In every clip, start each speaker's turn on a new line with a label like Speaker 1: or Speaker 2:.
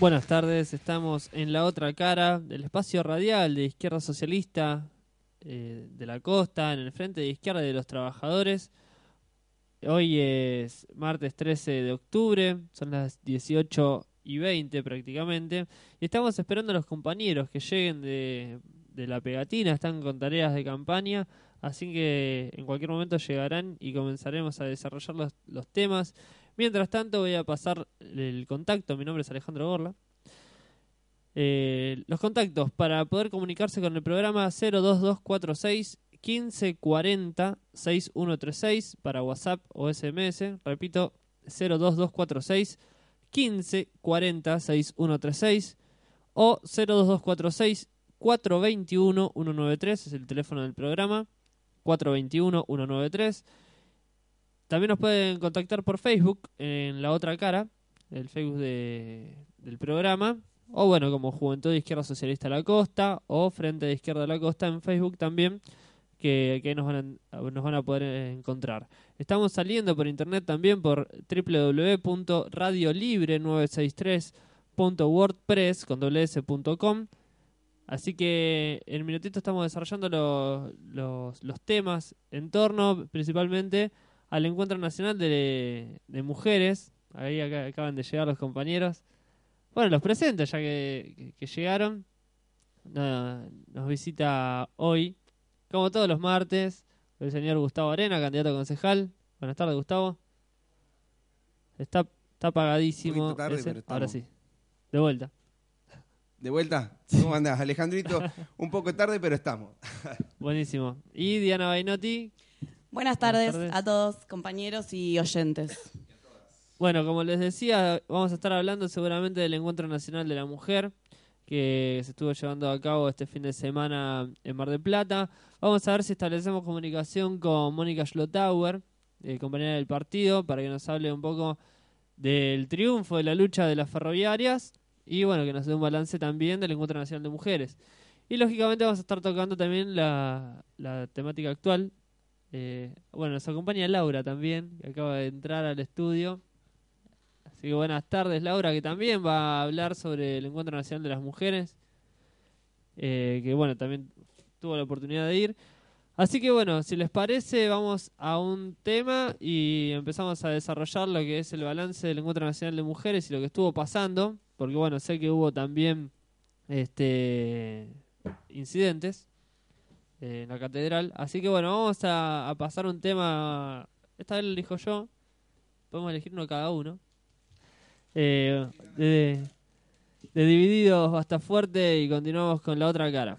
Speaker 1: Buenas tardes, estamos en la otra cara del espacio radial de Izquierda Socialista eh, de la Costa, en el frente de izquierda de los trabajadores. Hoy es martes 13 de octubre, son las 18 y 20 prácticamente, y estamos esperando a los compañeros que lleguen de, de la pegatina, están con tareas de campaña, así que en cualquier momento llegarán y comenzaremos a desarrollar los, los temas. Mientras tanto voy a pasar el contacto, mi nombre es Alejandro Gorla. Eh, los contactos para poder comunicarse con el programa 02246 1540 6136 para WhatsApp o SMS. Repito, 02246 1540 6136 o 02246 421 193 es el teléfono del programa. 421 193 también nos pueden contactar por Facebook en la otra cara, el Facebook de, del programa, o bueno, como Juventud de Izquierda Socialista de la Costa, o Frente de Izquierda de la Costa en Facebook también, que, que nos, van a, nos van a poder encontrar. Estamos saliendo por internet también por www.radiolibre963.wordpress con Así que en minutito estamos desarrollando los, los temas en torno principalmente al Encuentro Nacional de, Mujeres. Ahí acaban de llegar los compañeros. Bueno, los presento ya que, llegaron. nos visita hoy, como todos los martes, el señor Gustavo Arena, candidato a concejal. Buenas tardes, Gustavo. Está, está apagadísimo. Ahora sí. De vuelta.
Speaker 2: ¿De vuelta? ¿Cómo andás, Alejandrito? Un poco tarde, pero estamos.
Speaker 1: Buenísimo. Y Diana Bainotti,
Speaker 3: Buenas tardes, a todos, compañeros y oyentes.
Speaker 1: Bueno, como les decía, vamos a estar hablando seguramente del Encuentro Nacional de la Mujer que se estuvo llevando a cabo este fin de semana en Mar del Plata. Vamos a ver si establecemos comunicación con Mónica Schlotauer, eh, compañera del partido, para que nos hable un poco del triunfo de la lucha de las ferroviarias y bueno, que nos dé un balance también del Encuentro Nacional de Mujeres. Y lógicamente vamos a estar tocando también la, la temática actual eh, bueno, nos acompaña Laura también, que acaba de entrar al estudio. Así que buenas tardes, Laura, que también va a hablar sobre el Encuentro Nacional de las Mujeres. Eh, que bueno, también tuvo la oportunidad de ir. Así que bueno, si les parece, vamos a un tema y empezamos a desarrollar lo que es el balance del Encuentro Nacional de Mujeres y lo que estuvo pasando. Porque bueno, sé que hubo también este incidentes eh, en la catedral. Así que bueno, vamos a, pasar un tema. Esta vez lo elijo yo. Podemos elegir uno cada uno. Eh, de, de divididos hasta fuerte y continuamos con la otra cara.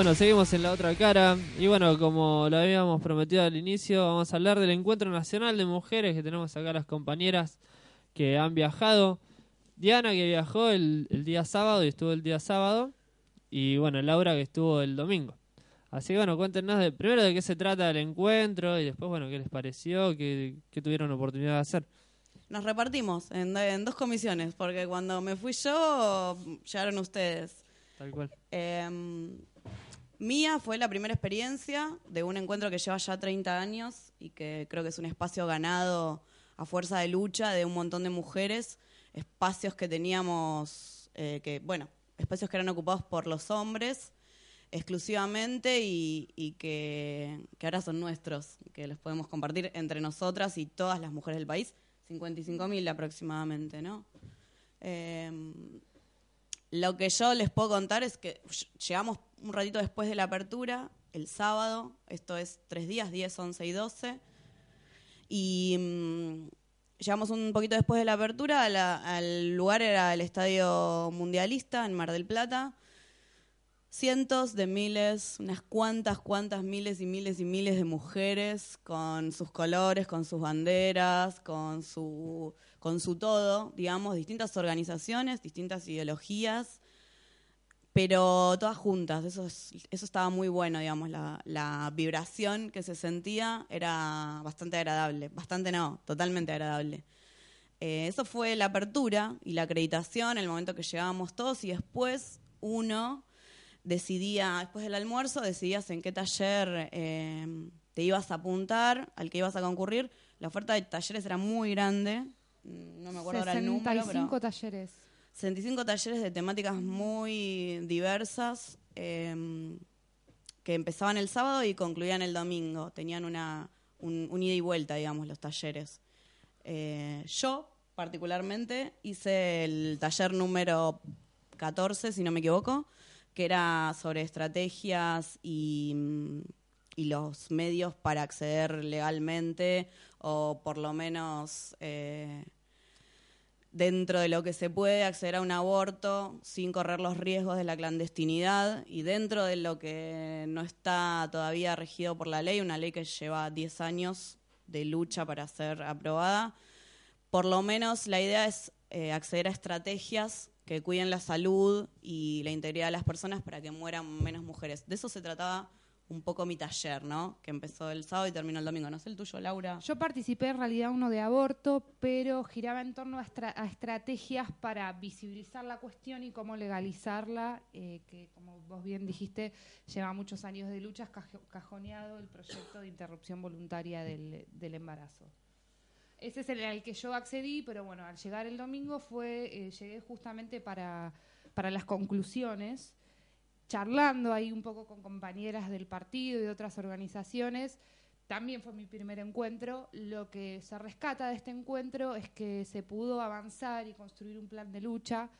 Speaker 1: Bueno, seguimos en la otra cara. Y bueno, como lo habíamos prometido al inicio, vamos a hablar del Encuentro Nacional de Mujeres que tenemos acá las compañeras que han viajado. Diana que viajó el, día sábado y estuvo el día sábado. Y bueno, Laura que estuvo el domingo. Así que bueno, cuéntenos de, primero de qué se trata el encuentro y después, bueno, qué les pareció, qué, qué tuvieron oportunidad de hacer.
Speaker 3: Nos repartimos en, en, dos comisiones, porque cuando me fui yo, llegaron ustedes.
Speaker 1: Tal cual.
Speaker 3: Eh, Mía fue la primera experiencia de un encuentro que lleva ya 30 años y que creo que es un espacio ganado a fuerza de lucha de un montón de mujeres, espacios que teníamos, eh, que bueno, espacios que eran ocupados por los hombres exclusivamente y, que, ahora son nuestros, que los podemos compartir entre nosotras y todas las mujeres del país, 55.000 aproximadamente, ¿no? Eh, lo que yo les puedo contar es que llegamos un ratito después de la apertura, el sábado, esto es tres días, 10, 11 y 12, y mm, llegamos un poquito después de la apertura, al lugar era el Estadio Mundialista en Mar del Plata, cientos de miles, unas cuantas, cuantas miles y miles y miles de mujeres con sus colores, con sus banderas, con su, con su todo, digamos, distintas organizaciones, distintas ideologías, pero todas juntas. Eso, eso estaba muy bueno, digamos, la, la vibración que se sentía era bastante agradable, bastante no, totalmente agradable. Eh, eso fue la apertura y la acreditación, el momento que llegábamos todos y después uno decidía, después del almuerzo, decidías en qué taller eh, te ibas a apuntar, al que ibas a concurrir. La oferta de talleres era muy grande, mm, no me acuerdo ahora el número.
Speaker 4: 65 talleres.
Speaker 3: 65 talleres de temáticas muy diversas em, que empezaban el sábado y concluían el domingo. Tenían una, un, ida y vuelta, digamos, los talleres. Eh, yo, particularmente, hice el taller número 14, si no me equivoco, que era sobre estrategias y, los medios para acceder legalmente o por lo menos eh, dentro de lo que se puede acceder a un aborto sin correr los riesgos de la clandestinidad y dentro de lo que no está todavía regido por la ley, una ley que lleva 10 años de lucha para ser aprobada, por lo menos la idea es eh, acceder a estrategias que cuiden la salud y la integridad de las personas para que mueran menos mujeres. De eso se trataba un poco mi taller, ¿no? Que empezó el sábado y terminó el domingo. ¿No sé el tuyo, Laura?
Speaker 4: Yo participé en realidad uno de aborto, pero giraba en torno a, estrategias para visibilizar la cuestión y cómo legalizarla, eh, que como vos bien dijiste, lleva muchos años de luchas, cajoneado el proyecto de interrupción voluntaria del embarazo. Ese es el al que yo accedí, pero bueno, al llegar el domingo fue, eh, llegué justamente para, para las conclusiones, charlando ahí un poco con compañeras del partido y de otras organizaciones. También fue mi primer encuentro. Lo que se rescata de este encuentro es que se pudo avanzar y construir un plan de lucha,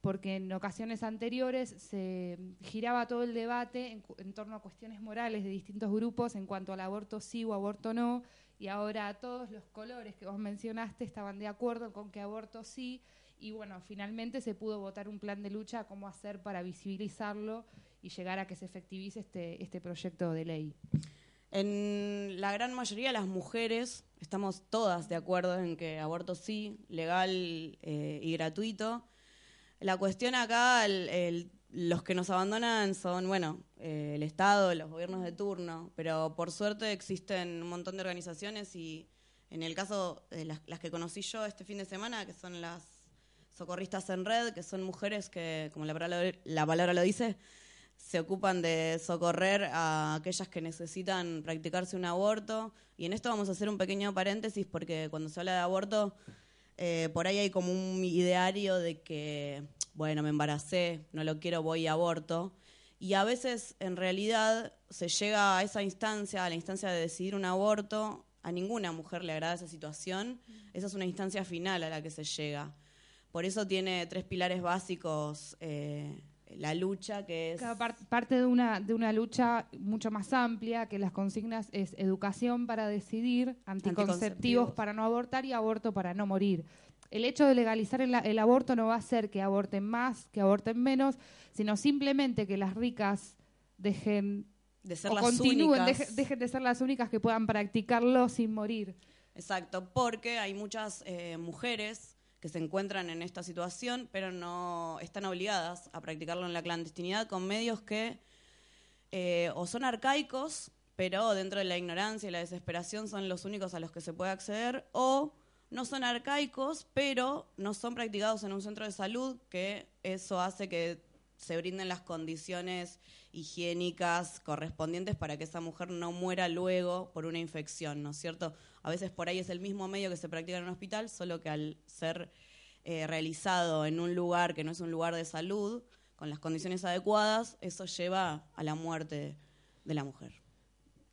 Speaker 4: porque en ocasiones anteriores se giraba todo el debate en, en torno a cuestiones morales de distintos grupos en cuanto al aborto sí o aborto no y ahora todos los colores que vos mencionaste estaban de acuerdo con que aborto sí y bueno, finalmente se pudo votar un plan de lucha cómo hacer para visibilizarlo y llegar a que se efectivice este, este proyecto de ley.
Speaker 3: En la gran mayoría de las mujeres estamos todas de acuerdo en que aborto sí, legal eh, y gratuito. La cuestión acá, el los que nos abandonan son, bueno, eh, el Estado, los gobiernos de turno, pero por suerte existen un montón de organizaciones y en el caso de las, que conocí yo este fin de semana, que son las socorristas en red, que son mujeres que, como la palabra, la palabra lo dice, se ocupan de socorrer a aquellas que necesitan practicarse un aborto. Y en esto vamos a hacer un pequeño paréntesis porque cuando se habla de aborto, eh, por ahí hay como un ideario de que bueno, me embaracé, no lo quiero, voy a aborto. Y a veces, en realidad, se llega a esa instancia, a la instancia de decidir un aborto. A ninguna mujer le agrada esa situación. Esa es una instancia final a la que se llega. Por eso tiene tres pilares básicos eh, la lucha, que es...
Speaker 4: parte de una, de una lucha mucho más amplia, que las consignas es educación para decidir, anticonceptivos para no abortar y aborto para no morir el hecho de legalizar el, aborto no va a hacer que aborten más, que aborten menos, sino simplemente que las ricas dejen
Speaker 3: De ser
Speaker 4: o
Speaker 3: las
Speaker 4: continúen,
Speaker 3: únicas.
Speaker 4: deje- dejen de ser las únicas que puedan practicarlo sin morir.
Speaker 3: Exacto, porque hay muchas eh, mujeres que se encuentran en esta situación, pero no están obligadas a practicarlo en la clandestinidad con medios que eh, o son arcaicos, pero dentro de la ignorancia y la desesperación son los únicos a los que se puede acceder, o no son arcaicos, pero no son practicados en un centro de salud, que eso hace que se brinden las condiciones higiénicas correspondientes para que esa mujer no muera luego por una infección, ¿no es cierto? A veces por ahí es el mismo medio que se practica en un hospital, solo que al ser eh, realizado en un lugar que no es un lugar de salud, con las condiciones adecuadas, eso lleva a la muerte de la mujer.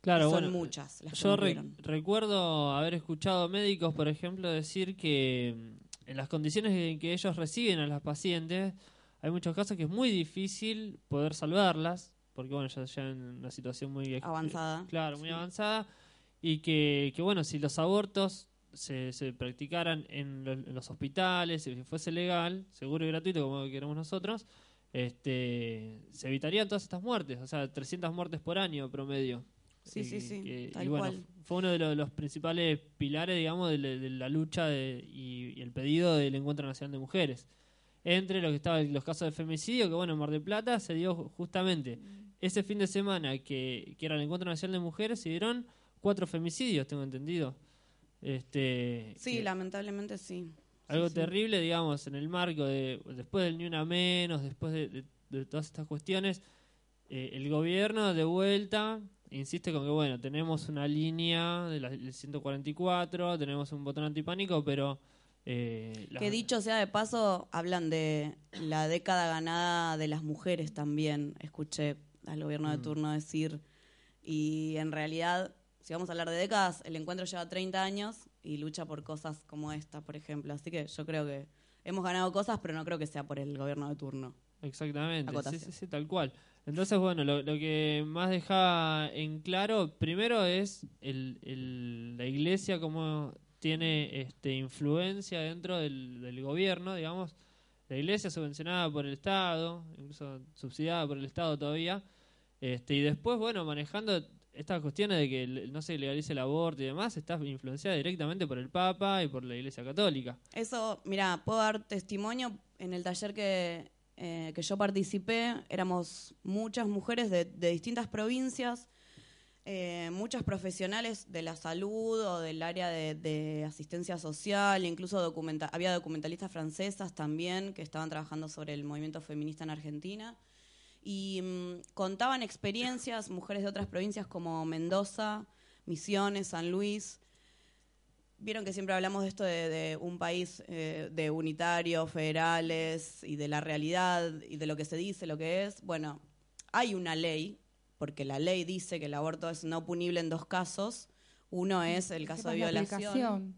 Speaker 1: Claro,
Speaker 3: son
Speaker 1: bueno,
Speaker 3: muchas las que
Speaker 1: Yo re- recuerdo haber escuchado médicos, por ejemplo, decir que mm, en las condiciones en que ellos reciben a las pacientes, hay muchos casos que es muy difícil poder salvarlas, porque bueno, ya, ya en una situación muy
Speaker 3: Avanzada.
Speaker 1: Claro, muy
Speaker 3: Sí.
Speaker 1: avanzada, y que, que bueno, si los abortos se, se practicaran en, lo- en los hospitales, si fuese legal, seguro y gratuito como queremos nosotros, este, se evitarían todas estas muertes, o sea, 300 muertes por año promedio.
Speaker 3: Sí,
Speaker 1: Y-
Speaker 3: sí, sí,
Speaker 1: que-
Speaker 3: tal
Speaker 1: y bueno,
Speaker 3: cual.
Speaker 1: fue uno de lo- los, principales pilares, digamos, de, la- de la lucha de- y, y el pedido del Encuentro Nacional de Mujeres. Entre lo que estaban los casos de femicidio, que bueno, en Mar del Plata se dio ju- justamente ese fin de semana que, que era el Encuentro Nacional de Mujeres, se dieron cuatro femicidios, tengo entendido. Este,
Speaker 3: Sí,
Speaker 1: que-
Speaker 3: lamentablemente sí.
Speaker 1: algo
Speaker 3: Sí, sí.
Speaker 1: terrible, digamos, en el marco de después del ni una menos, después de, de- de todas estas cuestiones, eh, el gobierno de vuelta insiste con que, bueno, tenemos una línea de del 144, tenemos un botón antipánico, pero... Eh,
Speaker 3: Que dicho sea de paso, hablan de la década ganada de las mujeres también, escuché al gobierno de
Speaker 1: Mm.
Speaker 3: turno decir. Y en realidad, si vamos a hablar de décadas, el encuentro lleva 30 años y lucha por cosas como esta, por ejemplo. Así que yo creo que hemos ganado cosas, pero no creo que sea por el gobierno de turno.
Speaker 1: Exactamente, sí, sí, sí, tal cual. Entonces, bueno, lo, lo que más deja en claro, primero es el, el- la iglesia como tiene este, influencia dentro del, del gobierno, digamos. La iglesia subvencionada por el Estado, incluso subsidiada por el Estado todavía. Este, y después, bueno, manejando estas cuestiones de que no se legalice el aborto y demás, está influenciada directamente por el Papa y por la iglesia católica.
Speaker 3: Eso, mira, puedo dar testimonio. En el taller que, eh, que yo participé, éramos muchas mujeres de, de distintas provincias, eh, muchas profesionales de la salud o del área de, de asistencia social, incluso documenta había documentalistas francesas también que estaban trabajando sobre el movimiento feminista en Argentina. Y mm, contaban experiencias, mujeres de otras provincias como Mendoza, Misiones, San Luis, Vieron que siempre hablamos de esto de, de un país eh, de unitarios, federales y de la realidad y de lo que se dice, lo que es. Bueno, hay una ley, porque la ley dice que el aborto es no punible en dos casos. Uno es el caso de violación.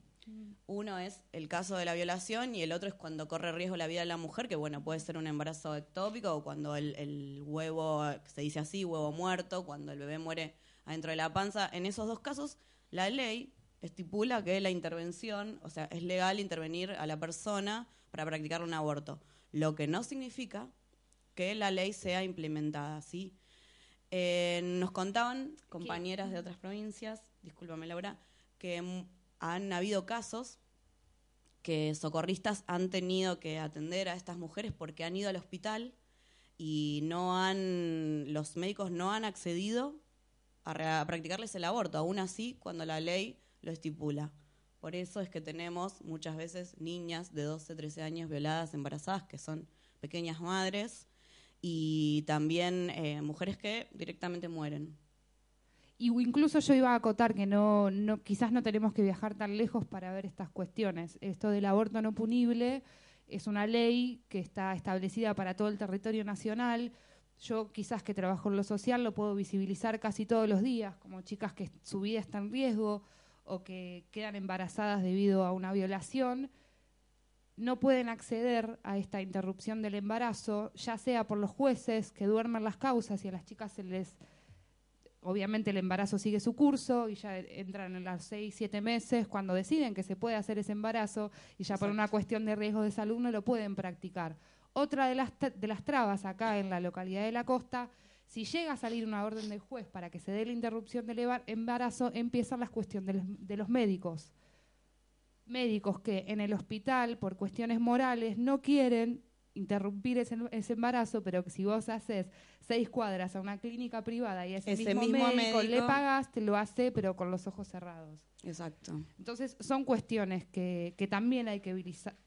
Speaker 3: Uno es el caso de la violación y el otro es cuando corre riesgo la vida de la mujer, que bueno, puede ser un embarazo ectópico o cuando el, el huevo, se dice así, huevo muerto, cuando el bebé muere adentro de la panza. En esos dos casos, la ley estipula que la intervención, o sea, es legal intervenir a la persona para practicar un aborto, lo que no significa que la ley sea implementada, ¿sí? Eh, nos contaban compañeras de otras provincias, discúlpame Laura, que han habido casos que socorristas han tenido que atender a estas mujeres porque han ido al hospital y no han los médicos no han accedido a, a practicarles el aborto, aún así cuando la ley lo estipula. Por eso es que tenemos muchas veces niñas de 12, 13 años violadas, embarazadas, que son pequeñas madres, y también eh, mujeres que directamente mueren.
Speaker 4: Y incluso yo iba a acotar que no, no, quizás no tenemos que viajar tan lejos para ver estas cuestiones. Esto del aborto no punible es una ley que está establecida para todo el territorio nacional. Yo quizás que trabajo en lo social lo puedo visibilizar casi todos los días, como chicas que su vida está en riesgo o que quedan embarazadas debido a una violación, no pueden acceder a esta interrupción del embarazo, ya sea por los jueces que duermen las causas y a las chicas se les obviamente el embarazo sigue su curso y ya entran en los seis, siete meses cuando deciden que se puede hacer ese embarazo y ya por una cuestión de riesgo de salud no lo pueden practicar. Otra de las, de las trabas acá en la localidad de la costa Si llega a salir una orden del juez para que se dé la interrupción del embarazo, empiezan las cuestiones de los, de los médicos. Médicos que en el hospital, por cuestiones morales, no quieren interrumpir ese, ese embarazo, pero que si vos haces seis cuadras a una clínica privada y ese,
Speaker 3: Ese
Speaker 4: mismo,
Speaker 3: mismo
Speaker 4: médico, le pagas, te lo hace, pero con los ojos cerrados.
Speaker 3: Exacto.
Speaker 4: Entonces, son cuestiones que, que también hay que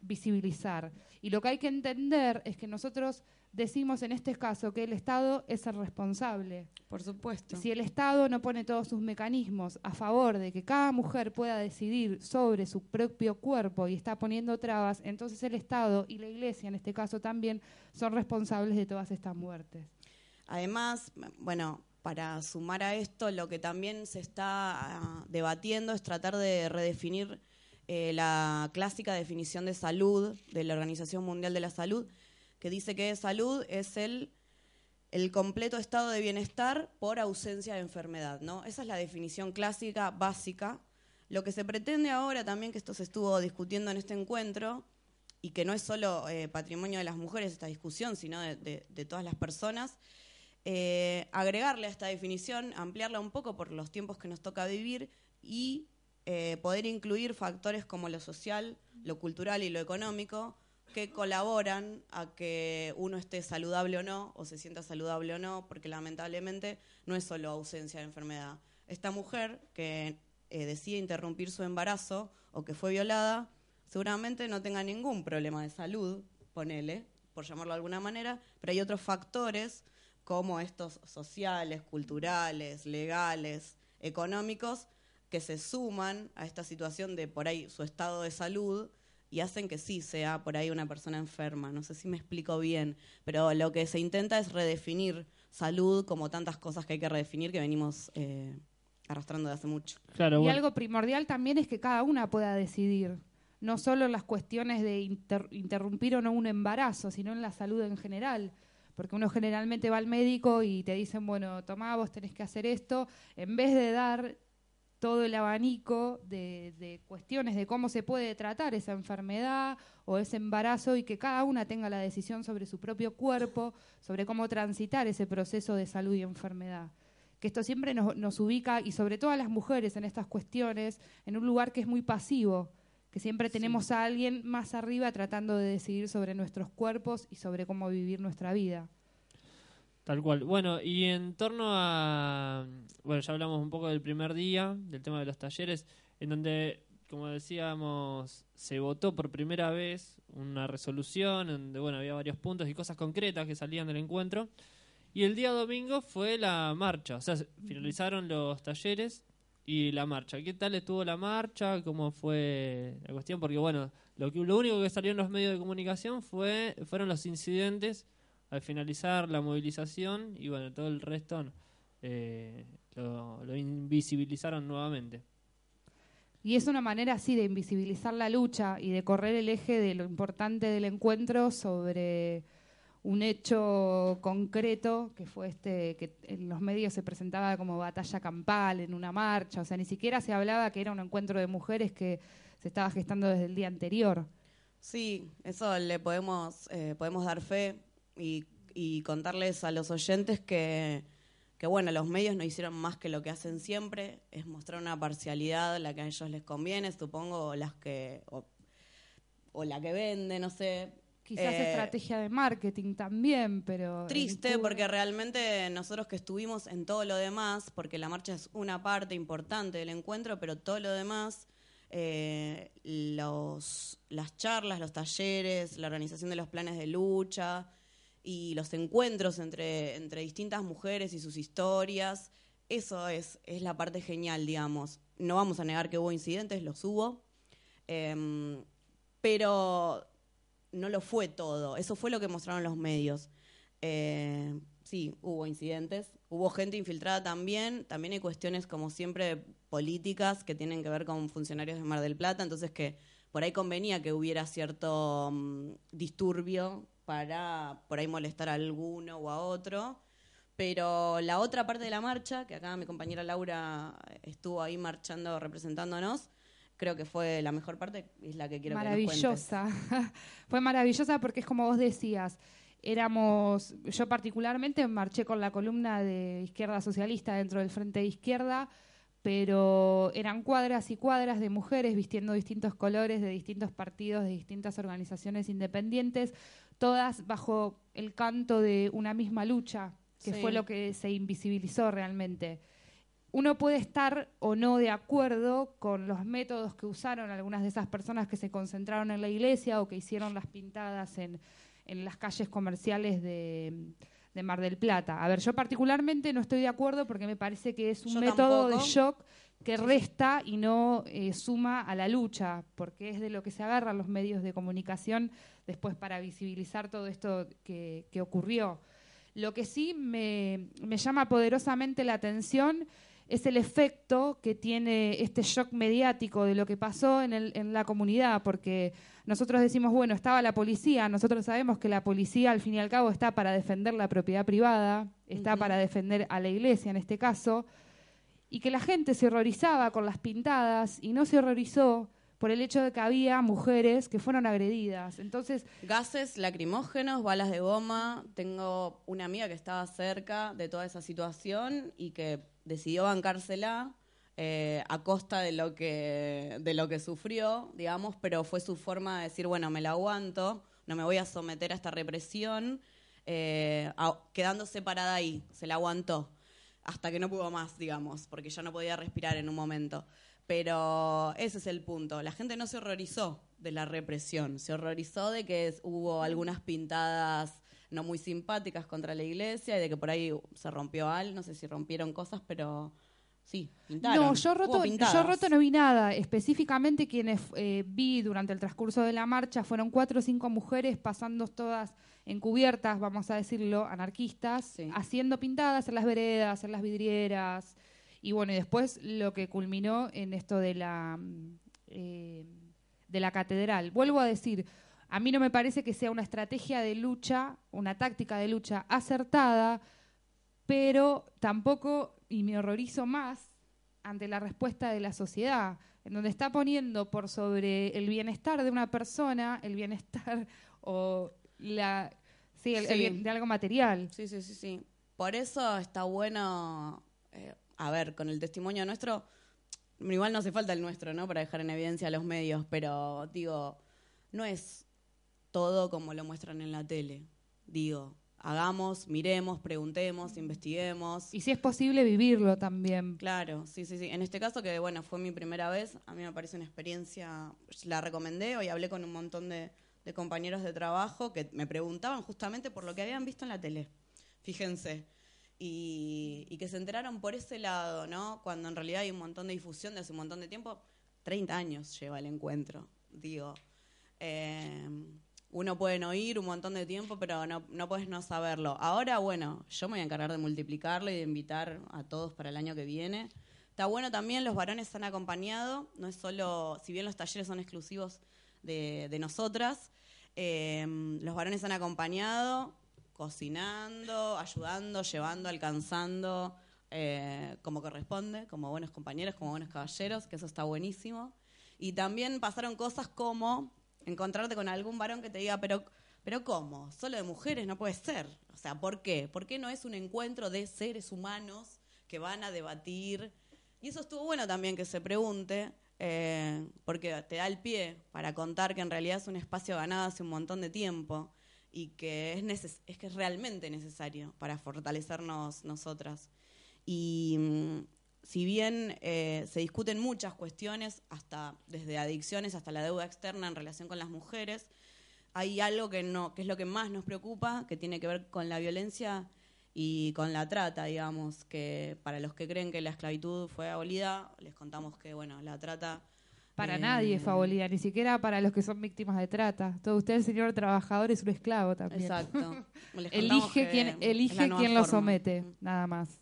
Speaker 4: visibilizar. Y lo que hay que entender es que nosotros decimos en este caso que el Estado es el responsable.
Speaker 3: Por supuesto.
Speaker 4: Si el Estado no pone todos sus mecanismos a favor de que cada mujer pueda decidir sobre su propio cuerpo y está poniendo trabas, entonces el Estado y la Iglesia en este caso también son responsables de todas estas muertes.
Speaker 3: Además, bueno, para sumar a esto, lo que también se está ah, debatiendo es tratar de redefinir eh, la clásica definición de salud de la Organización Mundial de la Salud, que dice que salud es el, el completo estado de bienestar por ausencia de enfermedad, ¿no? Esa es la definición clásica, básica. Lo que se pretende ahora también, que esto se estuvo discutiendo en este encuentro, y que no es solo eh, patrimonio de las mujeres esta discusión, sino de, de- de todas las personas, eh, agregarle a esta definición, ampliarla un poco por los tiempos que nos toca vivir y eh, poder incluir factores como lo social, lo cultural y lo económico que colaboran a que uno esté saludable o no, o se sienta saludable o no, porque lamentablemente no es solo ausencia de enfermedad. Esta mujer que eh, decide interrumpir su embarazo o que fue violada, seguramente no tenga ningún problema de salud, ponele, por llamarlo de alguna manera, pero hay otros factores como estos sociales, culturales, legales, económicos, que se suman a esta situación de por ahí su estado de salud y hacen que sí sea por ahí una persona enferma. No sé si me explico bien, pero lo que se intenta es redefinir salud como tantas cosas que hay que redefinir que venimos eh, arrastrando de hace mucho.
Speaker 1: Claro,
Speaker 4: y
Speaker 1: bueno.
Speaker 4: algo primordial también es que cada una pueda decidir, no solo en las cuestiones de inter- interrumpir o no un embarazo, sino en la salud en general. Porque uno generalmente va al médico y te dicen, bueno, tomá, vos tenés que hacer esto, en vez de dar todo el abanico de, cuestiones de cómo se puede tratar esa enfermedad o ese embarazo y que cada una tenga la decisión sobre su propio cuerpo, sobre cómo transitar ese proceso de salud y enfermedad. Que esto siempre nos ubica, y sobre todo a las mujeres en estas cuestiones, en un lugar que es muy pasivo, que siempre tenemos a alguien más arriba tratando de decidir sobre nuestros cuerpos y sobre cómo vivir nuestra vida.
Speaker 1: Tal cual. Bueno, y en torno a. Bueno, ya hablamos un poco del primer día, del tema de los talleres, en donde, como decíamos, se votó por primera vez una resolución, donde, bueno, había varios puntos y cosas concretas que salían del encuentro. Y el día domingo fue la marcha, o sea, se- finalizaron los talleres y la marcha. ¿Qué tal estuvo la marcha? ¿Cómo fue la cuestión? Porque, bueno, lo, que, lo único que salió en los medios de comunicación fue fueron los incidentes al finalizar la movilización y bueno, todo el resto eh, lo invisibilizaron nuevamente.
Speaker 4: Y es una manera así de invisibilizar la lucha y de correr el eje de lo importante del encuentro sobre un hecho concreto que fue este que en los medios se presentaba como batalla campal en una marcha, o sea, ni siquiera se hablaba que era un encuentro de mujeres que se estaba gestando desde el día anterior.
Speaker 3: Sí, eso le podemos, eh, podemos dar fe y, contarles a los oyentes que, que, bueno, los medios no hicieron más que lo que hacen siempre, es mostrar una parcialidad, la que a ellos les conviene, supongo, o las que, o la que vende, no sé.
Speaker 4: Quizás
Speaker 3: Eh,
Speaker 4: estrategia de marketing también, pero...
Speaker 3: Triste porque realmente nosotros que estuvimos en todo lo demás, porque la marcha es una parte importante del encuentro, pero todo lo demás, eh, los, las charlas, los talleres, la organización de los planes de lucha y los encuentros entre, entre distintas mujeres y sus historias, eso es, es la parte genial, digamos. No vamos a negar que hubo incidentes, los hubo, em, pero no lo fue todo. Eso fue lo que mostraron los medios. Eh, sí, hubo incidentes, hubo gente infiltrada también, también hay cuestiones como siempre políticas que tienen que ver con funcionarios de Mar del Plata, entonces que por ahí convenía que hubiera cierto mm, disturbio para por ahí molestar a alguno o a otro. Pero la otra parte de la marcha, que acá mi compañera Laura estuvo ahí marchando representándonos, creo que fue la mejor parte, es la que quiero que cuentes.
Speaker 4: maravillosa. Fue maravillosa porque es como vos decías, éramos, yo particularmente marché con la columna de izquierda socialista dentro del Frente de Izquierda, pero eran cuadras y cuadras de mujeres vistiendo distintos colores de distintos partidos, de distintas organizaciones independientes, todas bajo el canto de una misma lucha, que
Speaker 3: Sí.
Speaker 4: fue lo que se invisibilizó realmente. Uno puede estar o no de acuerdo con los métodos que usaron algunas de esas personas que se concentraron en la iglesia o que hicieron las pintadas en, en las calles comerciales de, de Mar del Plata. A ver, yo particularmente no estoy de acuerdo porque me parece que es un
Speaker 3: Yo
Speaker 4: método
Speaker 3: tampoco.
Speaker 4: de shock que resta y no eh, suma a la lucha, porque es de lo que se agarran los medios de comunicación después para visibilizar todo esto que, que ocurrió. Lo que sí me, me llama poderosamente la atención es el efecto que tiene este shock mediático de lo que pasó en, el- en la comunidad, porque nosotros decimos, bueno, estaba la policía, nosotros sabemos que la policía al fin y al cabo está para defender la propiedad privada, está para defender a la iglesia en este caso, y que la gente se horrorizaba con las pintadas y no se horrorizó por el hecho de que había mujeres que fueron agredidas. Entonces,
Speaker 3: Gases lacrimógenos, balas de goma. Tengo una amiga que estaba cerca de toda esa situación y que decidió bancársela eh, a costa de lo que de lo que sufrió, digamos, pero fue su forma de decir, bueno, me la aguanto, no me voy a someter a esta represión, eh, a- quedando separada ahí, se la aguantó hasta que no pudo más, digamos, porque ya no podía respirar en un momento. Pero ese es el punto. La gente no se horrorizó de la represión, se horrorizó de que hubo algunas pintadas no muy simpáticas contra la iglesia y de que por ahí se rompió algo, no sé si rompieron cosas, pero sí, pintaron.
Speaker 4: No, yo roto, yo roto no vi nada. Específicamente quienes eh, vi durante el transcurso de la marcha fueron cuatro o cinco mujeres pasando todas encubiertas, vamos a decirlo, anarquistas,
Speaker 3: Sí.
Speaker 4: haciendo pintadas en las veredas, en las vidrieras. Y bueno, y después lo que culminó en esto de la, mm, eh, de la catedral. Vuelvo a decir, a mí no me parece que sea una estrategia de lucha, una táctica de lucha acertada, pero tampoco, y me horrorizo más, ante la respuesta de la sociedad, en donde está poniendo por sobre el bienestar de una persona, el bienestar o la sí, el- el
Speaker 3: Sí.
Speaker 4: bien- de algo material.
Speaker 3: Sí, sí, sí, sí. Por eso está bueno, eh, a ver, con el testimonio nuestro, igual no hace falta el nuestro, ¿no? Para dejar en evidencia a los medios, pero digo, no es todo como lo muestran en la tele. Digo, hagamos, miremos, preguntemos, investiguemos.
Speaker 4: Y si es posible vivirlo también.
Speaker 3: Claro, sí, sí, sí. En este caso, que bueno, fue mi primera vez, a mí me parece una experiencia, la recomendé, hoy hablé con un montón de, de compañeros de trabajo que me preguntaban justamente por lo que habían visto en la tele, fíjense, y, y que se enteraron por ese lado, ¿no? Cuando en realidad hay un montón de difusión de hace un montón de tiempo, 30 años lleva el encuentro, digo. Eh, uno puede no un montón de tiempo, pero no, no puedes no saberlo. Ahora, bueno, yo me voy a encargar de multiplicarlo y de invitar a todos para el año que viene. Está bueno también, los varones han acompañado, no es solo, si bien los talleres son exclusivos de, de nosotras, eh, los varones han acompañado cocinando, ayudando, llevando, alcanzando, eh, como corresponde, como buenos compañeros, como buenos caballeros, que eso está buenísimo. Y también pasaron cosas como encontrarte con algún varón que te diga, pero, pero ¿cómo? Solo de mujeres no puede ser. O sea, ¿por qué? ¿Por qué no es un encuentro de seres humanos que van a debatir? Y eso estuvo bueno también que se pregunte, eh, porque te da el pie para contar que en realidad es un espacio ganado hace un montón de tiempo y que es, neces es que es realmente necesario para fortalecernos nosotras. Y mm, si bien eh, se discuten muchas cuestiones, hasta desde adicciones hasta la deuda externa en relación con las mujeres, hay algo que no, que es lo que más nos preocupa, que tiene que ver con la violencia y con la trata, digamos, que para los que creen que la esclavitud fue abolida, les contamos que bueno, la trata
Speaker 4: Para
Speaker 3: eh,
Speaker 4: nadie fue abolida, ni siquiera para los que son víctimas de trata. Todo usted, señor trabajador, es un esclavo también.
Speaker 3: Exacto.
Speaker 4: Elige
Speaker 3: la
Speaker 4: elige quién lo somete,
Speaker 3: Mm.
Speaker 4: nada más.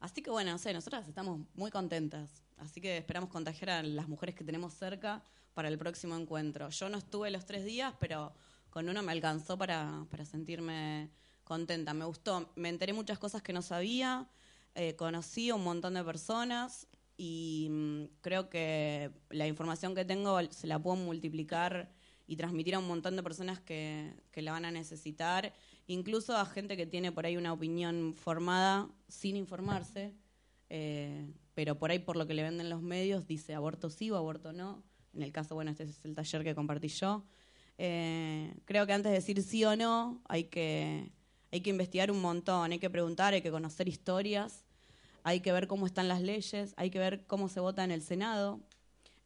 Speaker 3: Así que bueno, no sé, nosotras estamos muy contentas. Así que esperamos contagiar a las mujeres que tenemos cerca para el próximo encuentro. Yo no estuve los tres días, pero con uno me alcanzó para, para sentirme contenta. Me gustó, me enteré muchas cosas que no sabía, eh, conocí a un montón de personas y mm, creo que la información que tengo se la puedo multiplicar y transmitir a un montón de personas que, que la van a necesitar, incluso a gente que tiene por ahí una opinión formada sin informarse, eh, pero por ahí por lo que le venden los medios dice aborto sí o aborto no. En el caso, bueno, este es el taller que compartí yo. Eh, creo que antes de decir sí o no hay que, hay que investigar un montón, hay que preguntar, hay que conocer historias, hay que ver cómo están las leyes, hay que ver cómo se vota en el Senado,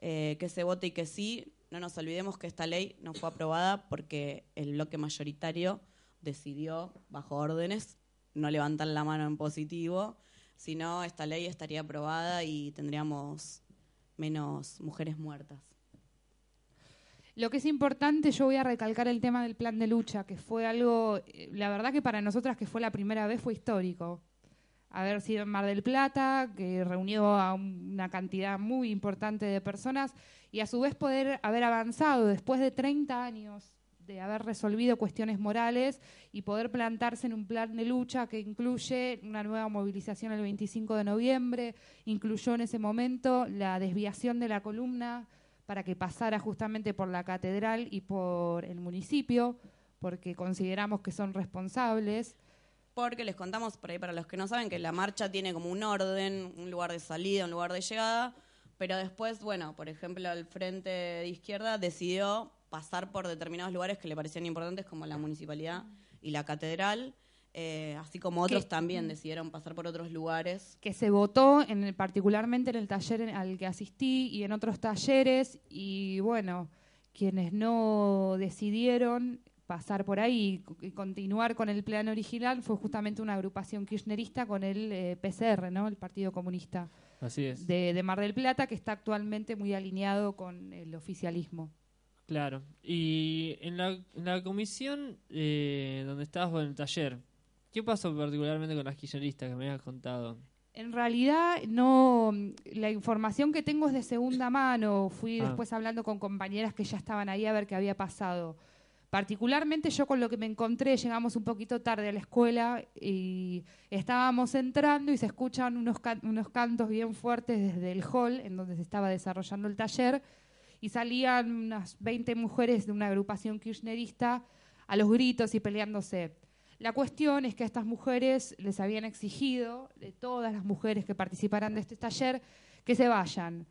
Speaker 3: eh, que se vote y que sí. No nos olvidemos que esta ley no fue aprobada porque el bloque mayoritario decidió, bajo órdenes, no levantar la mano en positivo, sino esta ley estaría aprobada y tendríamos menos mujeres muertas.
Speaker 4: Lo que es importante, yo voy a recalcar el tema del plan de lucha, que fue algo, eh, la verdad que para nosotras que fue la primera vez fue histórico. Haber sido en Mar del Plata, que reunió a una cantidad muy importante de personas, y a su vez poder haber avanzado después de 30 años de haber resolvido cuestiones morales y poder plantarse en un plan de lucha que incluye una nueva movilización el 25 de noviembre, incluyó en ese momento la desviación de la columna para que pasara justamente por la catedral y por el municipio, porque consideramos que son responsables.
Speaker 3: Porque les contamos por para los que no saben que la marcha tiene como un orden, un lugar de salida, un lugar de llegada, pero después, bueno, por ejemplo, el frente de izquierda decidió pasar por determinados lugares que le parecían importantes, como la municipalidad y la catedral. eh, así como otros
Speaker 4: Que-
Speaker 3: también decidieron pasar por otros lugares.
Speaker 4: que se votó en el- particularmente en el taller en- al que asistí y en otros talleres y bueno, quienes no decidieron pasar por ahí y, y continuar con el plan original fue justamente una agrupación kirchnerista con el eh, PCR, ¿no? el Partido Comunista
Speaker 1: Así es.
Speaker 4: de, de Mar del Plata, que está actualmente muy alineado con el oficialismo.
Speaker 1: Claro. Y en la, en la comisión eh, donde estabas en el taller, ¿qué pasó particularmente con las kirchneristas que me habías contado?
Speaker 4: En realidad, no. La información que tengo es de segunda mano. Fui
Speaker 1: Ah.
Speaker 4: después hablando con compañeras que ya estaban ahí a ver qué había pasado. Particularmente yo con lo que me encontré, llegamos un poquito tarde a la escuela y estábamos entrando y se escuchan unos, can- unos cantos bien fuertes desde el hall en donde se estaba desarrollando el taller y salían unas 20 mujeres de una agrupación kirchnerista a los gritos y peleándose. La cuestión es que a estas mujeres les habían exigido, de todas las mujeres que participaran de este taller, que se vayan.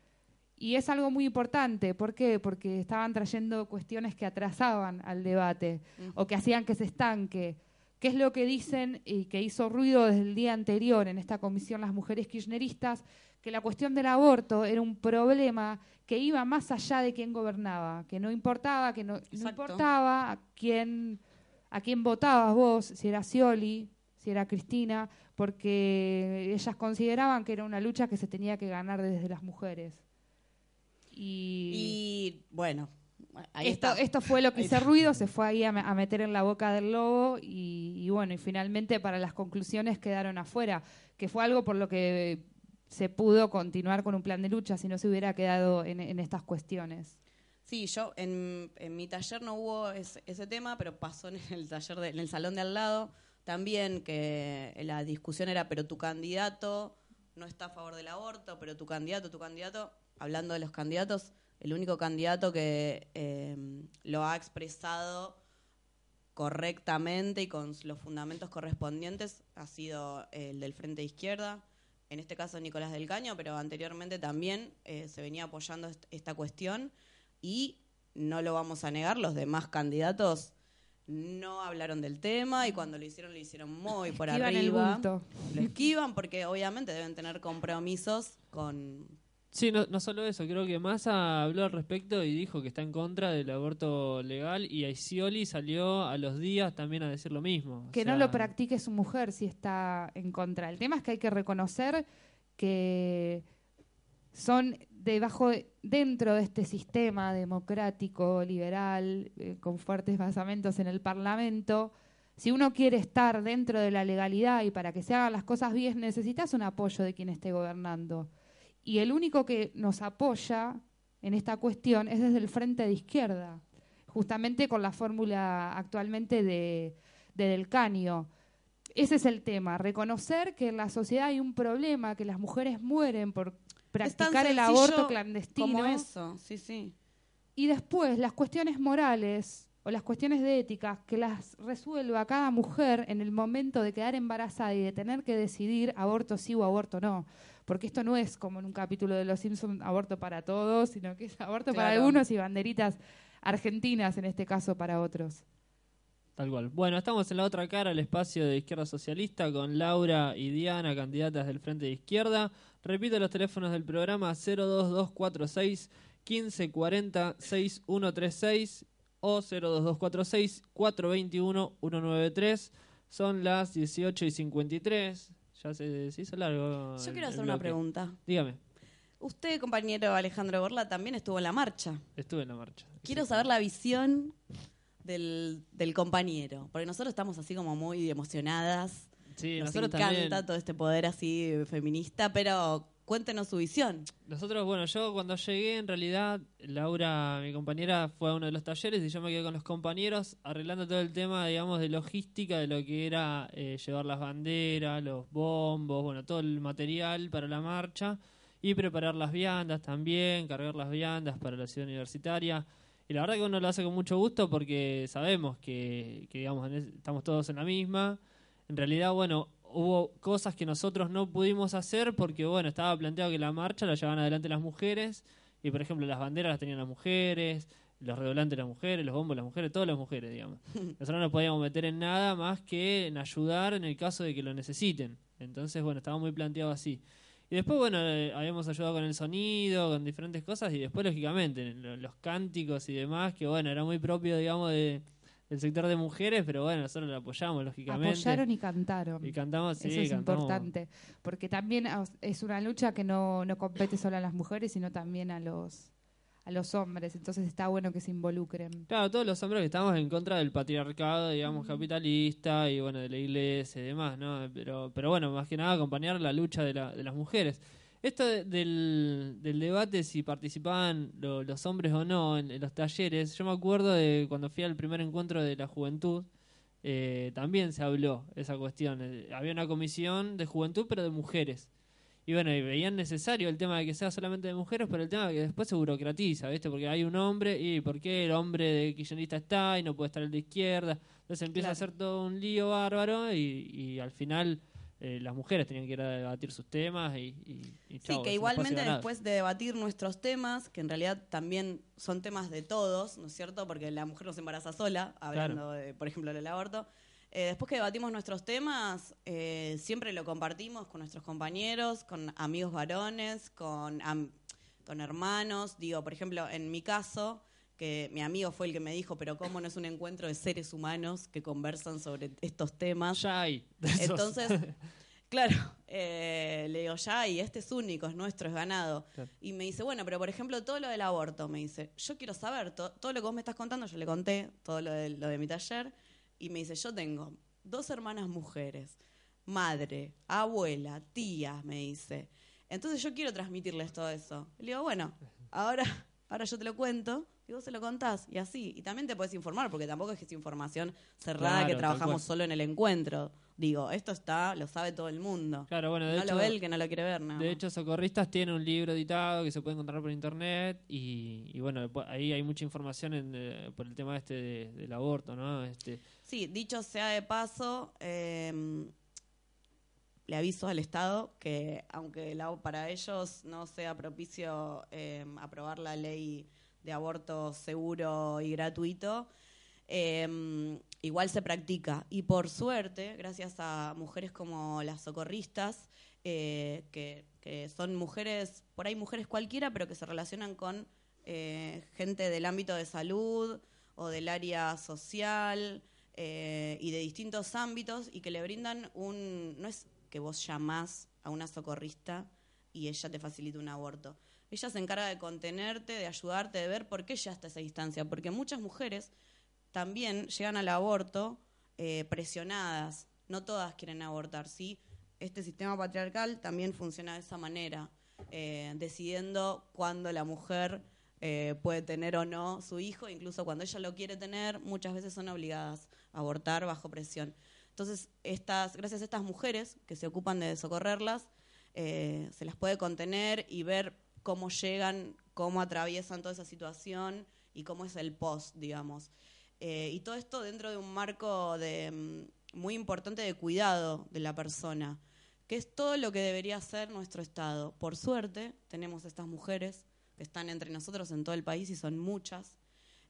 Speaker 4: Y es algo muy importante. ¿Por qué? Porque estaban trayendo cuestiones que atrasaban al debate o que hacían que se estanque. ¿Qué es lo que dicen y que hizo ruido desde el día anterior en esta comisión las mujeres kirchneristas? Que la cuestión del aborto era un problema que iba más allá de quién gobernaba, que no importaba, que no, importaba a quién, a quién votabas vos, si era Scioli, si era Cristina, porque ellas consideraban que era una lucha que se tenía que ganar desde las mujeres. Y,
Speaker 3: Y bueno, ahí
Speaker 4: esto,
Speaker 3: está.
Speaker 4: esto fue lo que hizo ruido, se fue ahí a, me- a meter en la boca del lobo y, y bueno, y finalmente para las conclusiones quedaron afuera, que fue algo por lo que se pudo continuar con un plan de lucha si no se hubiera quedado en, estas cuestiones.
Speaker 3: Sí, yo en, mi taller no hubo ese, tema, pero pasó en el taller, en el salón de al lado también, que la discusión era, pero tu candidato no está a favor del aborto, pero tu candidato, tu candidato, hablando de los candidatos, el único candidato que eh, lo ha expresado correctamente y con los fundamentos correspondientes ha sido el del Frente de Izquierda, en este caso Nicolás del Caño, pero anteriormente también eh, se venía apoyando est- esta cuestión y no lo vamos a negar, los demás candidatos no hablaron del tema y cuando lo hicieron lo hicieron muy por
Speaker 4: Esquivan el
Speaker 3: arriba.
Speaker 4: bulto.
Speaker 3: Lo esquivan porque obviamente deben tener compromisos con
Speaker 1: Sí, no, no solo eso, creo que Massa habló al respecto y dijo que está en contra del aborto legal y Aisioli salió a los días también a decir lo mismo. O
Speaker 4: Que no lo practique su mujer si está en contra. El tema es que hay que reconocer que son debajo, de- dentro de este sistema democrático, liberal, eh, con fuertes basamentos en el Parlamento, si uno quiere estar dentro de la legalidad y para que se hagan las cosas bien, necesitas un apoyo de quien esté gobernando. Y el único que nos apoya en esta cuestión es desde el frente de izquierda, justamente con la fórmula actualmente de, de Del Caño. Ese es el tema, reconocer que en la sociedad hay un problema, que las mujeres mueren por practicar el aborto clandestino.
Speaker 3: Como eso, sí, sí.
Speaker 4: Y después las cuestiones morales o las cuestiones de ética que las resuelva cada mujer en el momento de quedar embarazada y de tener que decidir aborto sí o aborto no. Porque esto no es como en un capítulo de Los Simpsons, aborto para todos, sino que es aborto para algunos y banderitas argentinas en este caso para otros.
Speaker 1: Tal cual. Bueno, estamos en la otra cara, el espacio de Izquierda Socialista, con Laura y Diana, candidatas del Frente de Izquierda. Repito los teléfonos del programa 02246 1540 6136 o 02246 421 193. Son las 18 y 53. Ya se, se hizo largo.
Speaker 3: Yo
Speaker 1: el-
Speaker 3: quiero hacer una
Speaker 1: bloque.
Speaker 3: pregunta.
Speaker 1: Dígame,
Speaker 3: Usted, compañero Alejandro Borla, también estuvo en la marcha.
Speaker 1: estuve en la marcha.
Speaker 3: Quiero saber la visión del, del compañero, porque nosotros estamos así como muy emocionadas.
Speaker 1: Sí,
Speaker 3: Nos
Speaker 1: nosotros
Speaker 3: encanta
Speaker 1: también.
Speaker 3: todo este poder así feminista, pero cuéntenos su visión.
Speaker 1: Nosotros, bueno, yo cuando llegué, en realidad, Laura, mi compañera, fue a uno de los talleres y yo me quedé con los compañeros arreglando todo el tema, digamos, de logística de lo que era eh, llevar las banderas, los bombos, bueno, todo el material para la marcha y preparar las viandas también, cargar las viandas para la ciudad universitaria. Y la verdad que uno lo hace con mucho gusto porque sabemos que, que digamos, estamos todos en la misma. En realidad, bueno, hubo cosas que nosotros no pudimos hacer porque, bueno, estaba planteado que la marcha la llevaban adelante las mujeres y, por ejemplo, las banderas las tenían las mujeres, los redoblantes las mujeres, los bombos las mujeres, todas las mujeres, digamos. Nosotros no podíamos meter en nada más que en ayudar en el caso de que lo necesiten. Entonces, bueno, estaba muy planteado así. Y después, bueno, eh, habíamos ayudado con el sonido, con diferentes cosas, y después, lógicamente, lo- los cánticos y demás, que bueno, era muy propio, digamos, de, del sector de mujeres, pero bueno, nosotros lo apoyamos, lógicamente.
Speaker 4: Apoyaron y cantaron.
Speaker 1: Y cantamos, sí,
Speaker 4: Eso es
Speaker 1: cantamos.
Speaker 4: importante, porque también os- es una lucha que no, no compete solo a las mujeres, sino también a los a los hombres. Entonces está bueno que se involucren.
Speaker 1: Claro, todos los hombres que estamos en contra del patriarcado, digamos, capitalista y bueno, de la iglesia y demás, ¿no? Pero, pero bueno, más que nada acompañar la lucha de, la- de las mujeres. Esto de- del, del debate si participaban lo- los hombres o no en, en los talleres, yo me acuerdo de cuando fui al primer encuentro de la juventud, eh, también se habló esa cuestión. Eh, había una comisión de juventud, pero de mujeres. Y bueno, y veían necesario el tema de que sea solamente de mujeres, pero el tema de que después se burocratiza, ¿viste? Porque hay un hombre y ¿por qué el hombre de kirchnerista está y no puede estar el de izquierda? Entonces empieza
Speaker 3: Claro.
Speaker 1: a ser todo un lío bárbaro y, y al final eh, las mujeres tenían que ir a debatir sus temas y, y, y
Speaker 3: Sí,
Speaker 1: chau, es
Speaker 3: que igualmente después de debatir nuestros temas, que en realidad también son temas de todos, ¿no es cierto? Porque la mujer no se embaraza sola, hablando, de, por ejemplo, del aborto. Eh, después que debatimos nuestros temas, eh, siempre lo compartimos con nuestros compañeros, con amigos varones, con, am- con hermanos. Digo, por ejemplo, en mi caso, que mi amigo fue el que me dijo, pero ¿cómo no es un encuentro de seres humanos que conversan sobre estos temas?
Speaker 1: Ya hay.
Speaker 3: Entonces, claro, eh, le digo, ya, y este es único, es nuestro, es ganado.
Speaker 1: Claro.
Speaker 3: Y me dice, bueno, pero por ejemplo, todo lo del aborto, me dice, yo quiero saber, to- todo lo que vos me estás contando, yo le conté todo lo de, lo de mi taller, y me dice, yo tengo dos hermanas mujeres, madre, abuela, tía, me dice. Entonces yo quiero transmitirles todo eso. Le digo, bueno, ahora, ahora yo te lo cuento y vos se lo contás y así. Y también te puedes informar, porque tampoco es que es información cerrada
Speaker 1: Claro,
Speaker 3: que trabajamos solo en el encuentro. Digo, esto está, lo sabe todo el mundo.
Speaker 1: Claro, bueno, de
Speaker 3: no
Speaker 1: hecho,
Speaker 3: lo ve el que no lo quiere ver, nada
Speaker 1: De hecho, Socorristas tiene un libro editado que se puede encontrar por internet y, y bueno, ahí hay mucha información en, eh, por el tema este de- del aborto, ¿no? Este,
Speaker 3: Sí, dicho sea de paso, eh, le aviso al Estado que aunque la- para ellos no sea propicio eh, aprobar la ley de aborto seguro y gratuito, eh, igual se practica. Y por suerte, gracias a mujeres como las socorristas, eh, que, que son mujeres, por ahí mujeres cualquiera, pero que se relacionan con eh, gente del ámbito de salud o del área social eh, y de distintos ámbitos y que le brindan un... No es que vos llamás a una socorrista y ella te facilita un aborto. Ella se encarga de contenerte, de ayudarte, de ver por qué ya hasta esa instancia. Porque muchas mujeres también llegan al aborto eh, presionadas. No todas quieren abortar, ¿sí? Este sistema patriarcal también funciona de esa manera, eh, decidiendo cuándo la mujer eh, puede tener o no su hijo, incluso cuando ella lo quiere tener, muchas veces son obligadas a abortar bajo presión. Entonces, estas, gracias a estas mujeres que se ocupan de socorrerlas, se las puede contener y ver cómo llegan, cómo atraviesan toda esa situación y cómo es el post, digamos. Eh, y todo esto dentro de un marco mm, muy importante de cuidado de la persona, que es todo lo que debería ser nuestro Estado. Por suerte, tenemos estas mujeres que están entre nosotros en todo el país y son muchas.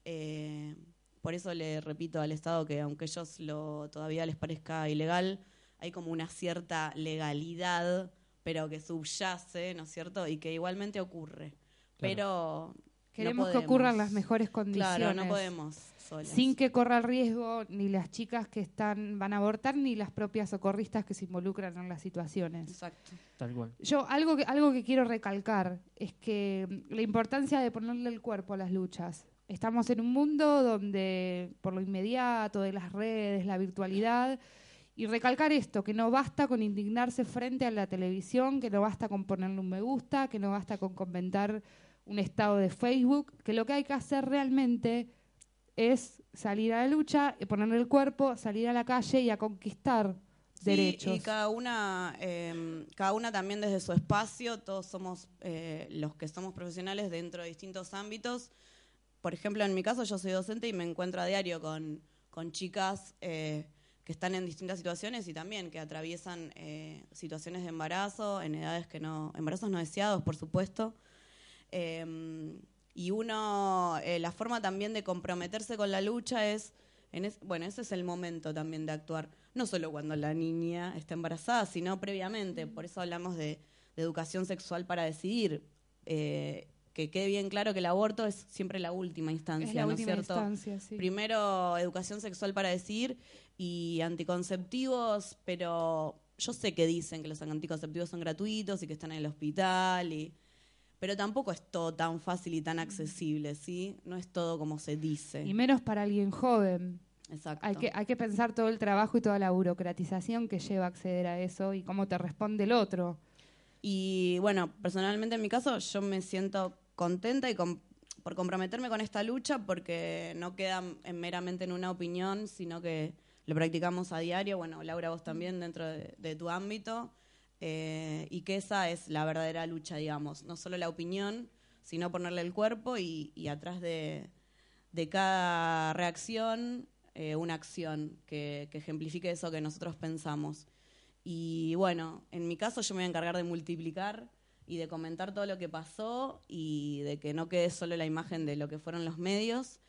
Speaker 3: Eh, por eso le repito al Estado que aunque ellos lo todavía les parezca ilegal, hay como una cierta legalidad, pero que subyace, ¿no es cierto? Y que igualmente ocurre. Pero
Speaker 4: Queremos
Speaker 3: no
Speaker 4: que ocurran las mejores condiciones.
Speaker 3: Claro, no podemos solas.
Speaker 4: Sin que corra el riesgo ni las chicas que están van a abortar ni las propias socorristas que se involucran en las situaciones.
Speaker 3: Exacto.
Speaker 1: Tal cual.
Speaker 4: Yo algo que, algo que quiero recalcar es que mm, la importancia de ponerle el cuerpo a las luchas. Estamos en un mundo donde por lo inmediato de las redes, la virtualidad, y recalcar esto, que no basta con indignarse frente a la televisión, que no basta con ponerle un me gusta, que no basta con comentar un estado de Facebook, que lo que hay que hacer realmente es salir a la lucha, y ponerle el cuerpo, salir a la calle y a conquistar
Speaker 3: Sí,
Speaker 4: derechos.
Speaker 3: y cada una, eh, cada una también desde su espacio, todos somos eh, los que somos profesionales dentro de distintos ámbitos. Por ejemplo, en mi caso yo soy docente y me encuentro a diario con, con chicas eh, que están en distintas situaciones y también que atraviesan eh, situaciones de embarazo, en edades que no, embarazos no deseados, por supuesto. Eh, y uno, eh, la forma también de comprometerse con la lucha es, en es- bueno, ese es el momento también de actuar, no solo cuando la niña está embarazada, sino previamente, por eso hablamos de, de educación sexual para decidir, eh, que quede bien claro que el aborto es siempre la última instancia,
Speaker 4: es la
Speaker 3: ¿no
Speaker 4: última
Speaker 3: es cierto?
Speaker 4: instancia, sí.
Speaker 3: Primero educación sexual para decir y anticonceptivos, pero yo sé que dicen que los anticonceptivos son gratuitos y que están en el hospital y pero tampoco es todo tan fácil y tan accesible, ¿sí? No es todo como se dice.
Speaker 4: Y menos para alguien joven.
Speaker 3: Exacto.
Speaker 4: Hay que, hay que pensar todo el trabajo y toda la burocratización que lleva a acceder a eso y cómo te responde el otro.
Speaker 3: Y bueno, personalmente en mi caso yo me siento contenta y com- por comprometerme con esta lucha porque no queda en- meramente en una opinión, sino que lo practicamos a diario. Bueno, Laura, vos también dentro de, tu ámbito. eh, y que esa es la verdadera lucha, digamos. No solo la opinión, sino ponerle el cuerpo y, atrás de, de cada reacción eh, una acción que, que ejemplifique eso que nosotros pensamos. Y bueno, en mi caso yo me voy a encargar de multiplicar y de comentar todo lo que pasó y de que no quede solo la imagen de lo que fueron los medios,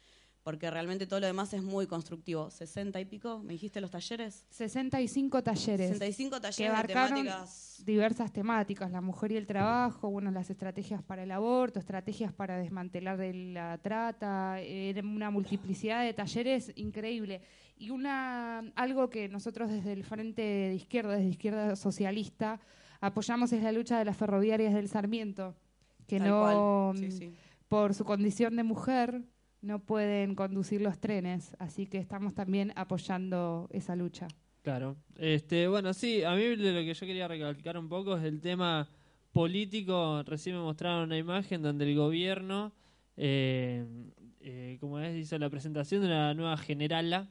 Speaker 3: porque realmente todo lo demás es muy constructivo. ¿60 y pico? ¿Me dijiste los talleres?
Speaker 4: 65 talleres
Speaker 3: 65
Speaker 4: que
Speaker 3: talleres de
Speaker 4: abarcaron
Speaker 3: temáticas.
Speaker 4: diversas temáticas, la mujer y el trabajo, bueno, las estrategias para el aborto, estrategias para desmantelar de la trata, era una multiplicidad de talleres increíble. Y una algo que nosotros desde el Frente de Izquierda, desde Izquierda Socialista, apoyamos es la lucha de las ferroviarias del Sarmiento, que
Speaker 3: Tal
Speaker 4: no.
Speaker 3: Sí, sí.
Speaker 4: por su condición de mujer, no pueden conducir los trenes, así que estamos también apoyando esa lucha.
Speaker 1: Claro. Este, bueno, sí, a mí lo que yo quería recalcar un poco es el tema político. Recién me mostraron una imagen donde el gobierno, eh, eh, como es, hizo la presentación de una nueva generala,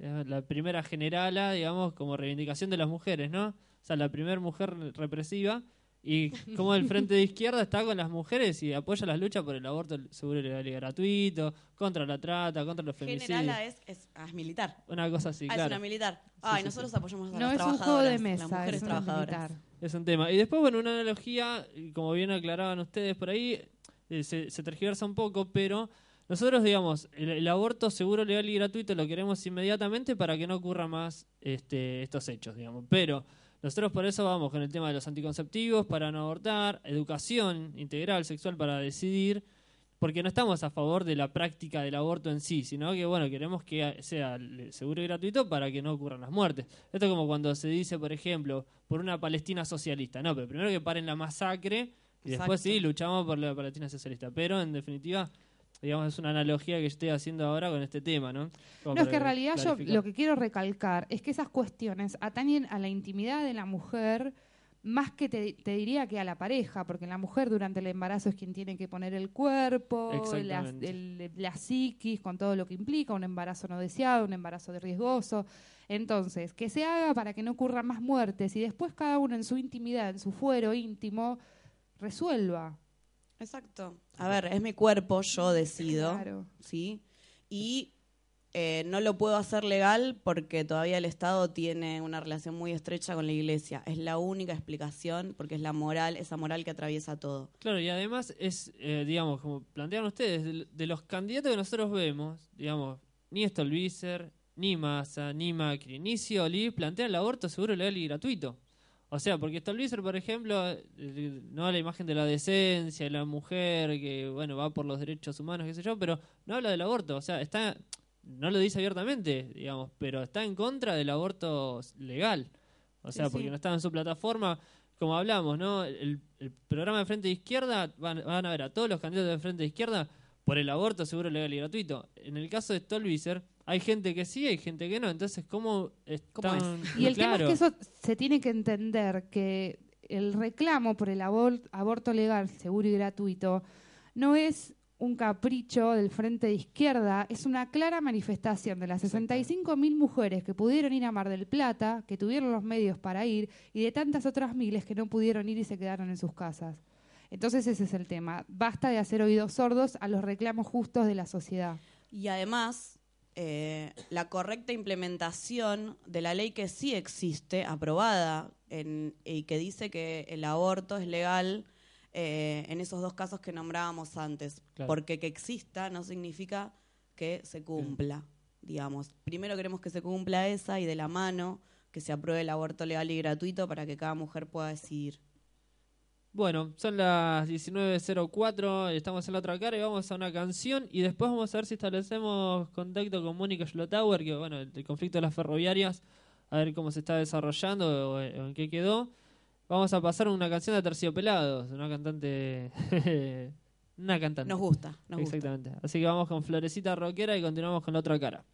Speaker 1: la primera generala, digamos, como reivindicación de las mujeres, ¿no? O sea, la primera mujer represiva. Y como el Frente de Izquierda está con las mujeres y apoya las luchas por el aborto seguro, legal y gratuito, contra la trata, contra los femicidios.
Speaker 3: Generala es, es, ah, es militar.
Speaker 1: Una cosa así,
Speaker 3: ah, es
Speaker 1: claro.
Speaker 3: una militar. Ay,
Speaker 1: sí,
Speaker 3: nosotros
Speaker 1: sí.
Speaker 3: apoyamos a
Speaker 4: No
Speaker 3: las
Speaker 4: es un juego de
Speaker 3: trabajadoras,
Speaker 4: mesa,
Speaker 3: las mujeres
Speaker 4: es una
Speaker 3: trabajadoras.
Speaker 4: militar.
Speaker 1: Es un tema. Y después, bueno, una analogía, y como bien aclaraban ustedes por ahí, eh, se, se tergiversa un poco, pero nosotros, digamos, el, el aborto seguro, legal y gratuito lo queremos inmediatamente para que no ocurra más este, estos hechos, digamos. Pero nosotros por eso vamos con el tema de los anticonceptivos para no abortar, educación integral sexual para decidir, porque no estamos a favor de la práctica del aborto en sí, sino que bueno, queremos que sea seguro y gratuito para que no ocurran las muertes. Esto es como cuando se dice, por ejemplo, por una Palestina socialista, no, pero primero que paren la masacre y después sí luchamos por la Palestina socialista, pero en definitiva digamos es una analogía que estoy haciendo ahora con este tema, ¿no? Como
Speaker 4: No, es que en realidad yo lo que quiero recalcar es que esas cuestiones atañen a la intimidad de la mujer más que te, te diría que a la pareja, porque la mujer durante el embarazo es quien tiene que poner el cuerpo, la, el- la psiquis, con todo lo que implica, un embarazo no deseado, un embarazo de riesgoso. Entonces, que se haga para que no ocurran más muertes y después cada uno en su intimidad, en su fuero íntimo, resuelva.
Speaker 3: Exacto. A ver, es mi cuerpo, yo decido.
Speaker 4: Claro.
Speaker 3: ¿sí? Y eh, no lo puedo hacer legal porque todavía el Estado tiene una relación muy estrecha con la Iglesia. Es la única explicación porque es la moral, esa moral que atraviesa todo.
Speaker 1: Claro, y además es, eh, digamos, como plantean ustedes, de, de los candidatos que nosotros vemos, digamos, ni Stolbizer, ni Massa, ni Macri, ni Scioli plantean el aborto seguro, legal y gratuito. O sea, porque Stolbizer, por ejemplo, eh, no la imagen de la decencia, de la mujer que, bueno, va por los derechos humanos, qué sé yo, pero no habla del aborto. O sea, está, no lo dice abiertamente, digamos, pero está en contra del aborto legal. O sea,
Speaker 3: Sí,
Speaker 1: porque
Speaker 3: sí.
Speaker 1: no estaba en su plataforma. Como hablamos, ¿no? El, el programa de Frente de Izquierda van, van a ver a todos los candidatos de Frente de Izquierda por el aborto seguro, legal y gratuito. En el caso de Stolbizer, hay gente que sí, hay gente que no. Entonces, ¿cómo
Speaker 3: ¿Cómo
Speaker 1: están?
Speaker 4: Y el
Speaker 1: claro.
Speaker 4: tema es que eso se tiene que entender que el reclamo por el abor- aborto legal, seguro y gratuito no es un capricho del frente de izquierda, es una clara manifestación de las 65.000 mujeres que pudieron ir a Mar del Plata, que tuvieron los medios para ir, y de tantas otras miles que no pudieron ir y se quedaron en sus casas. Entonces ese es el tema. Basta de hacer oídos sordos a los reclamos justos de la sociedad.
Speaker 3: Y además, eh, la correcta implementación de la ley que sí existe, aprobada, en- y que dice que el aborto es legal eh, en esos dos casos que nombrábamos antes.
Speaker 1: Claro.
Speaker 3: Porque que exista no significa que se cumpla, digamos. Primero queremos que se cumpla esa y de la mano que se apruebe el aborto legal y gratuito para que cada mujer pueda decidir.
Speaker 1: Bueno, son las 19.04, estamos en la otra cara y vamos a una canción y después vamos a ver si establecemos contacto con Mónica Schlotauer, que bueno, el, conflicto de las ferroviarias, a ver cómo se está desarrollando o, en qué quedó. Vamos a pasar una canción de Terciopelados, una cantante... una cantante.
Speaker 3: Nos gusta, nos gusta.
Speaker 1: Exactamente. Así que vamos con Florecita Rockera y continuamos con la otra cara.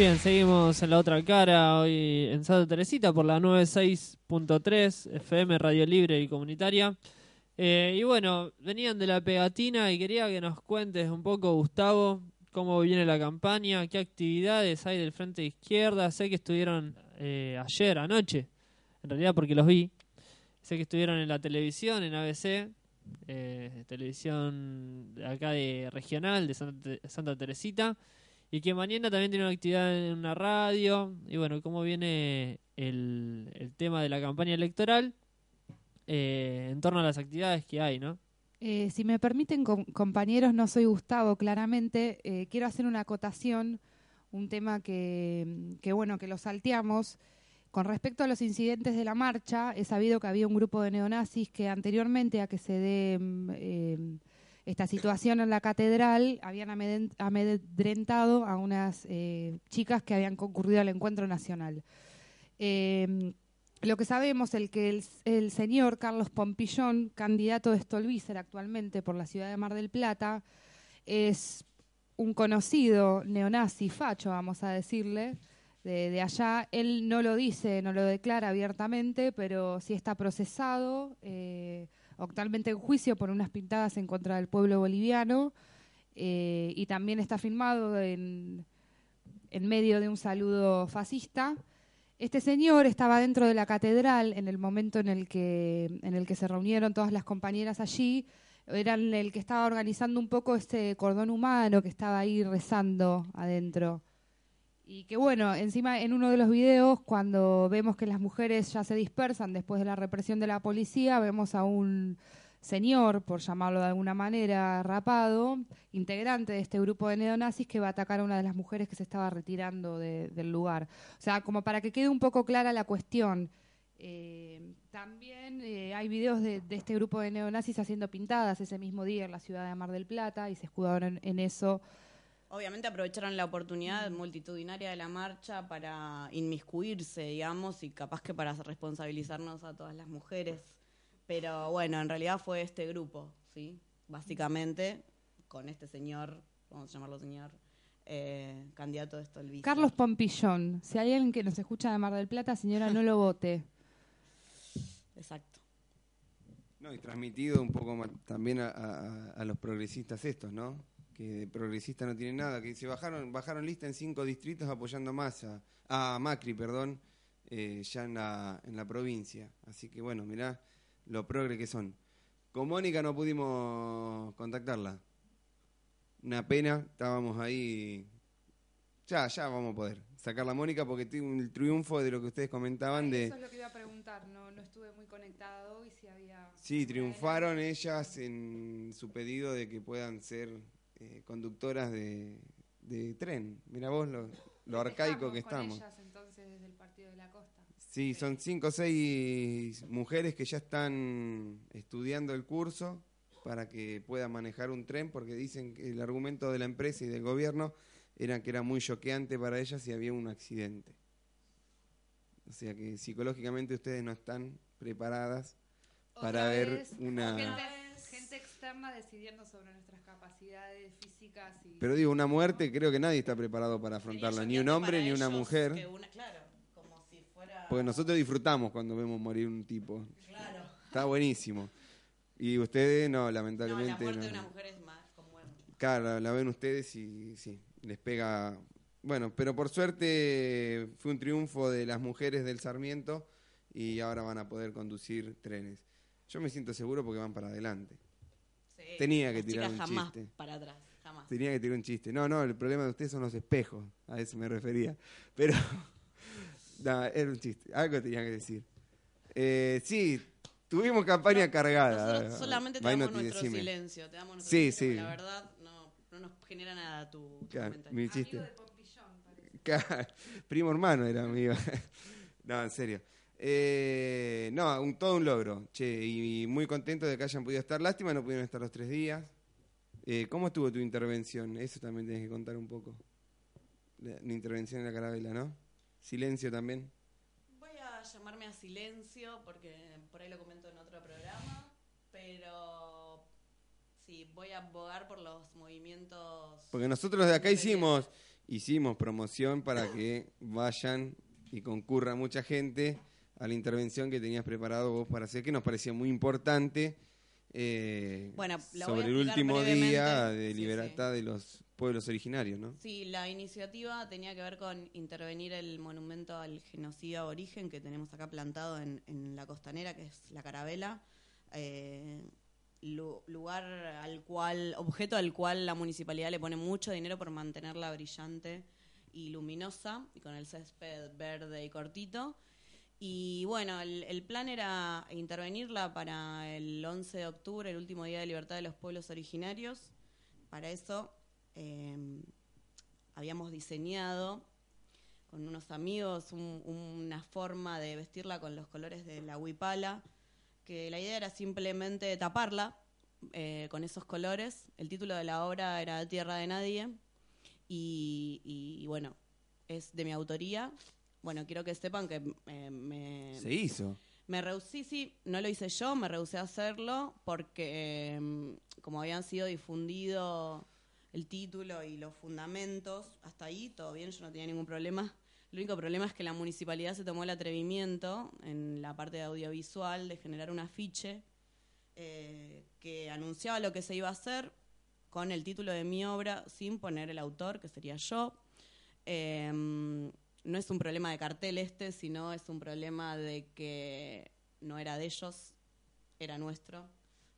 Speaker 1: Bien, seguimos en la otra cara, hoy en Santa Teresita por la 96.3 FM Radio Libre y Comunitaria. Eh, y bueno, venían de la pegatina y quería que nos cuentes un poco, Gustavo, cómo viene la campaña, qué actividades hay del Frente de Izquierda. Sé que estuvieron eh, ayer, anoche, en realidad porque los vi. Sé que estuvieron en la televisión, en ABC, eh, televisión acá de regional de Santa, Santa Teresita. Y que mañana también tiene una actividad en una radio. Y bueno, cómo viene el, el tema de la campaña electoral eh, en torno a las actividades que hay, ¿no?
Speaker 4: Eh, si me permiten, com- compañeros, no soy Gustavo, claramente. Eh, quiero hacer una acotación, un tema que, que, bueno, que lo salteamos. Con respecto a los incidentes de la marcha, he sabido que había un grupo de neonazis que anteriormente a que se dé mm, esta situación en la catedral, habían amedren- amedrentado a unas eh, chicas que habían concurrido al encuentro nacional. Eh, lo que sabemos es que el, señor Carlos Pompillón, candidato de Stolbizer actualmente por la ciudad de Mar del Plata, es un conocido neonazi facho, vamos a decirle, de, de allá. Él no lo dice, no lo declara abiertamente, pero sí está procesado, eh, actualmente en juicio por unas pintadas en contra del pueblo boliviano eh, y también está filmado en, en medio de un saludo fascista. Este señor estaba dentro de la catedral en el momento en el que, en el que se reunieron todas las compañeras allí. Era el que estaba organizando un poco este cordón humano que estaba ahí rezando adentro. Y que bueno, encima en uno de los videos, cuando vemos que las mujeres ya se dispersan después de la represión de la policía, vemos a un señor, por llamarlo de alguna manera, rapado, integrante de este grupo de neonazis que va a atacar a una de las mujeres que se estaba retirando de- del lugar. O sea, como para que quede un poco clara la cuestión. eh, también eh, hay videos de, de este grupo de neonazis haciendo pintadas ese mismo día en la ciudad de Mar del Plata y se escudaron en, en eso.
Speaker 3: Obviamente aprovecharon la oportunidad multitudinaria de la marcha para inmiscuirse, digamos, y capaz que para responsabilizarnos a todas las mujeres. Pero bueno, en realidad fue este grupo, ¿sí? Básicamente, con este señor, vamos a llamarlo señor, eh, candidato de Stolbizer.
Speaker 4: Carlos Pompillón, si hay alguien que nos escucha de Mar del Plata, señora, no lo vote.
Speaker 3: Exacto.
Speaker 2: No, y transmitido un poco también a, a- a los progresistas estos, ¿no? Que de progresista no tienen nada, que se bajaron bajaron lista en cinco distritos apoyando a Massa, a Macri, perdón, eh, ya en la, en la provincia. Así que bueno, mirá lo progre que son. Con Mónica no pudimos contactarla. Una pena, estábamos ahí. Ya, ya vamos a poder sacar la Mónica porque tiene el triunfo de lo que ustedes comentaban de...
Speaker 4: Eso es lo que iba a preguntar, no, no estuve muy conectado y si había...
Speaker 2: Sí, triunfaron ellas en su pedido de que puedan ser eh, conductoras de, de tren. Mira vos lo, lo arcaico que estamos.
Speaker 4: Con ellas, entonces, desde el Partido de la Costa.
Speaker 2: Sí, son cinco o seis mujeres que ya están estudiando el curso para que puedan manejar un tren, porque dicen que el argumento de la empresa y del gobierno era que era muy choqueante para ellas si había un accidente. O sea que psicológicamente ustedes no están preparadas para
Speaker 4: Otra
Speaker 2: ver
Speaker 4: vez,
Speaker 2: una...
Speaker 4: Gente, externa decidiendo sobre nuestras capacidades físicas y...
Speaker 2: Pero digo, una muerte creo que nadie está preparado para afrontarla, ni un hombre ni una mujer,
Speaker 3: una- claro, como si fuera...
Speaker 2: porque nosotros disfrutamos cuando vemos morir un tipo.
Speaker 3: Claro.
Speaker 2: Está buenísimo. Y ustedes no,
Speaker 3: No, la
Speaker 2: lamentablemente
Speaker 3: muerte
Speaker 2: no.
Speaker 3: de una mujer es más como...
Speaker 2: Claro, la, la ven ustedes y sí, les pega. Bueno, pero por suerte fue un triunfo de las mujeres del Sarmiento y ahora van a poder conducir trenes. Yo me siento seguro porque van para adelante.
Speaker 3: Sí,
Speaker 2: Tenía que tirar un
Speaker 3: jamás
Speaker 2: chiste.
Speaker 3: para atrás, jamás.
Speaker 2: Tenía que tirar un chiste. No, no, el problema de ustedes son los espejos. A eso me refería. Pero, no, era un chiste. Algo tenía que decir. Eh, sí, tuvimos campaña cargada.
Speaker 3: Solamente te
Speaker 2: no
Speaker 3: damos nuestro
Speaker 2: decime.
Speaker 3: silencio, te damos nuestro
Speaker 2: Sí,
Speaker 3: silencio,
Speaker 2: sí.
Speaker 3: La verdad, no, no nos genera nada tu, tu
Speaker 2: Claro,
Speaker 3: comentario.
Speaker 2: mi chiste.
Speaker 4: Amigo de Pompillón, parece.
Speaker 2: Claro, Primo hermano era amigo. no, en serio. Eh, no, un, todo un logro. Che, y, muy contento de que hayan podido estar. Lástima, no pudieron estar los tres días. Eh, ¿Cómo estuvo tu intervención? Eso también tienes que contar un poco. La, la intervención en la carabela, ¿no? Silencio también.
Speaker 3: Voy a llamarme a silencio porque por ahí lo comento en otro programa, pero Sí, voy a abogar por los movimientos.
Speaker 2: Porque nosotros de acá hicimos, hicimos promoción para que vayan y concurra mucha gente a la intervención que tenías preparado vos para hacer, que nos parecía muy importante eh,
Speaker 3: Bueno,
Speaker 2: sobre el último día de
Speaker 3: Sí,
Speaker 2: libertad de los pueblos originarios, ¿no?
Speaker 3: Sí, la iniciativa tenía que ver con intervenir el monumento al genocidio aborigen que tenemos acá plantado en, en la costanera, que es la Carabela. eh, lu- lugar al cual, objeto al cual la municipalidad le pone mucho dinero por mantenerla brillante y luminosa, y con el césped verde y cortito. Y bueno, el, plan era intervenirla para el 11 de octubre, el último día de libertad de los pueblos originarios. Para eso eh, habíamos diseñado con unos amigos un- una forma de vestirla con los colores de la huipala, que la idea era simplemente taparla eh, con esos colores. El título de la obra era Tierra de Nadie y, bueno, es de mi autoría. Bueno, quiero que sepan que eh, me,
Speaker 2: Se hizo.
Speaker 3: me rehusé, sí, no lo hice yo, me rehusé a hacerlo porque eh, como habían sido difundido el título y los fundamentos, hasta ahí todo bien, yo no tenía ningún problema. El único problema es que la municipalidad se tomó el atrevimiento en la parte de audiovisual de generar un afiche eh, que anunciaba lo que se iba a hacer con el título de mi obra sin poner el autor, que sería yo. Eh, no es un problema de cartel este, sino es un problema de que no era de ellos, era nuestro,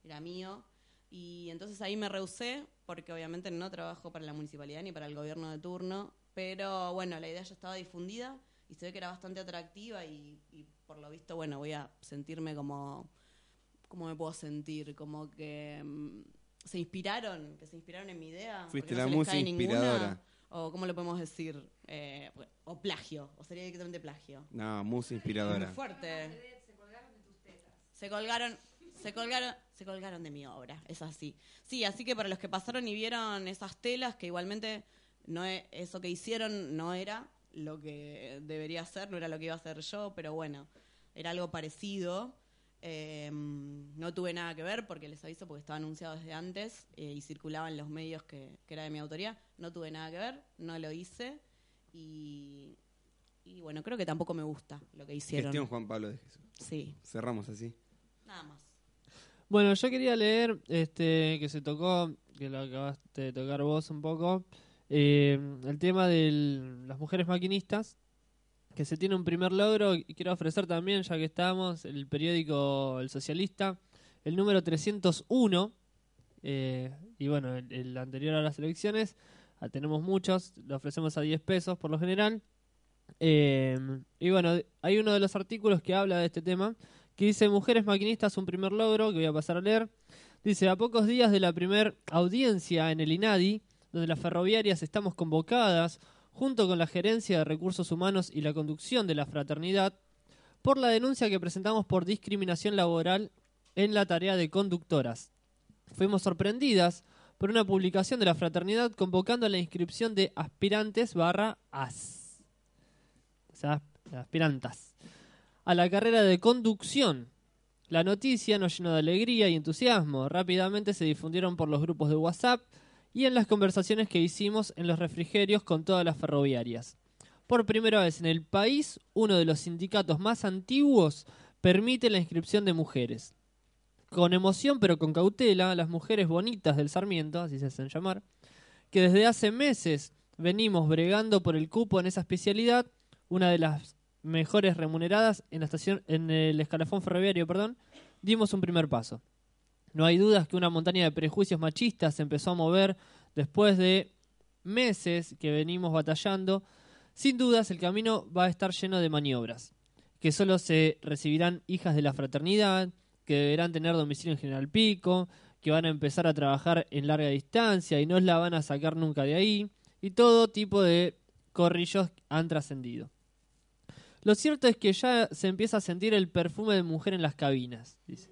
Speaker 3: era mío. Y entonces ahí me rehusé, porque obviamente no trabajo para la municipalidad ni para el gobierno de turno, pero bueno, la idea ya estaba difundida y se ve que era bastante atractiva y, y por lo visto, bueno, voy a sentirme como, ¿cómo me puedo sentir? Como que mm, se inspiraron, que se inspiraron en mi idea.
Speaker 2: Fuiste
Speaker 3: no
Speaker 2: la musa
Speaker 3: ninguna,
Speaker 2: inspiradora.
Speaker 3: O cómo lo podemos decir, Eh, o plagio, o sería directamente plagio.
Speaker 2: No,
Speaker 3: Muy
Speaker 2: inspiradora.
Speaker 3: fuerte. Se colgaron, se colgaron, se colgaron de mi obra, es así. Sí, así que para los que pasaron y vieron esas telas, que igualmente no e- eso que hicieron no era lo que debería ser, no era lo que iba a hacer yo, pero bueno, era algo parecido. Eh, no tuve nada que ver porque les aviso porque estaba anunciado desde antes eh, y circulaba en los medios que, que era de mi autoría. No tuve nada que ver, no lo hice y, y bueno, creo que tampoco me gusta lo que hicieron.
Speaker 2: Gestión Juan Pablo de Jesús.
Speaker 3: Sí,
Speaker 2: Cerramos así.
Speaker 3: nada más.
Speaker 1: Bueno, yo quería leer este que se tocó, que lo acabaste de tocar vos un poco, eh, el tema de las mujeres maquinistas, que se tiene un primer logro y quiero ofrecer también, ya que estamos, el periódico El Socialista, el número 301, eh, y bueno, el, anterior a las elecciones, ah, tenemos muchos, lo ofrecemos a 10 pesos por lo general. Eh, y bueno, hay uno de los artículos que habla de este tema, que dice Mujeres Maquinistas, un primer logro, que voy a pasar a leer. Dice, a pocos días de la primer audiencia en el INADI, donde las ferroviarias estamos convocadas, junto con la Gerencia de Recursos Humanos y la conducción de la fraternidad, por la denuncia que presentamos por discriminación laboral en la tarea de conductoras. Fuimos sorprendidas por una publicación de la fraternidad convocando a la inscripción de aspirantes barra as. O sea, aspirantas. A la carrera de conducción. La noticia nos llenó de alegría y entusiasmo. Rápidamente se difundieron por los grupos de WhatsApp y en las conversaciones que hicimos en los refrigerios con todas las ferroviarias. Por primera vez en el país, uno de los sindicatos más antiguos permite la inscripción de mujeres. Con emoción pero con cautela, las mujeres bonitas del Sarmiento, así se hacen llamar, que desde hace meses venimos bregando por el cupo en esa especialidad, una de las mejores remuneradas en la estación en el escalafón ferroviario, perdón, dimos un primer paso. No hay dudas que una montaña de prejuicios machistas se empezó a mover después de meses que venimos batallando. Sin dudas el camino va a estar lleno de maniobras, que solo se recibirán hijas de la fraternidad, que deberán tener domicilio en General Pico, que van a empezar a trabajar en larga distancia y no la van a sacar nunca de ahí, y todo tipo de corrillos han trascendido. Lo cierto es que ya se empieza a sentir el perfume de mujer en las cabinas. dice.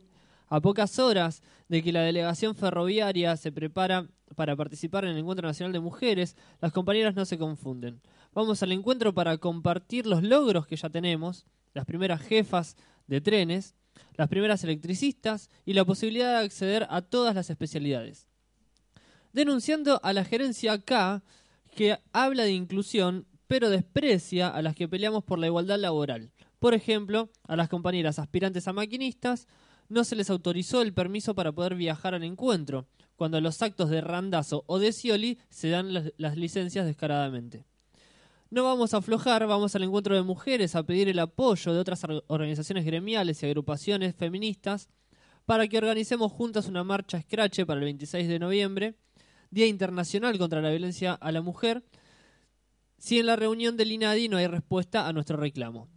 Speaker 1: A pocas horas de que la delegación ferroviaria se prepara para participar en el Encuentro Nacional de Mujeres, las compañeras no se confunden. Vamos al encuentro para compartir los logros que ya tenemos, las primeras jefas de trenes, las primeras electricistas y la posibilidad de acceder a todas las especialidades. Denunciando a la gerencia K, que habla de inclusión, pero desprecia a las que peleamos por la igualdad laboral. Por ejemplo, a las compañeras aspirantes a maquinistas no se les autorizó el permiso para poder viajar al encuentro, cuando los actos de Randazo o de Scioli se dan las, las licencias descaradamente. No vamos a aflojar, vamos al encuentro de mujeres a pedir el apoyo de otras or- organizaciones gremiales y agrupaciones feministas para que organicemos juntas una marcha escrache para el 26 de noviembre, Día Internacional contra la Violencia a la Mujer, si en la reunión del INADI no hay respuesta a nuestro reclamo.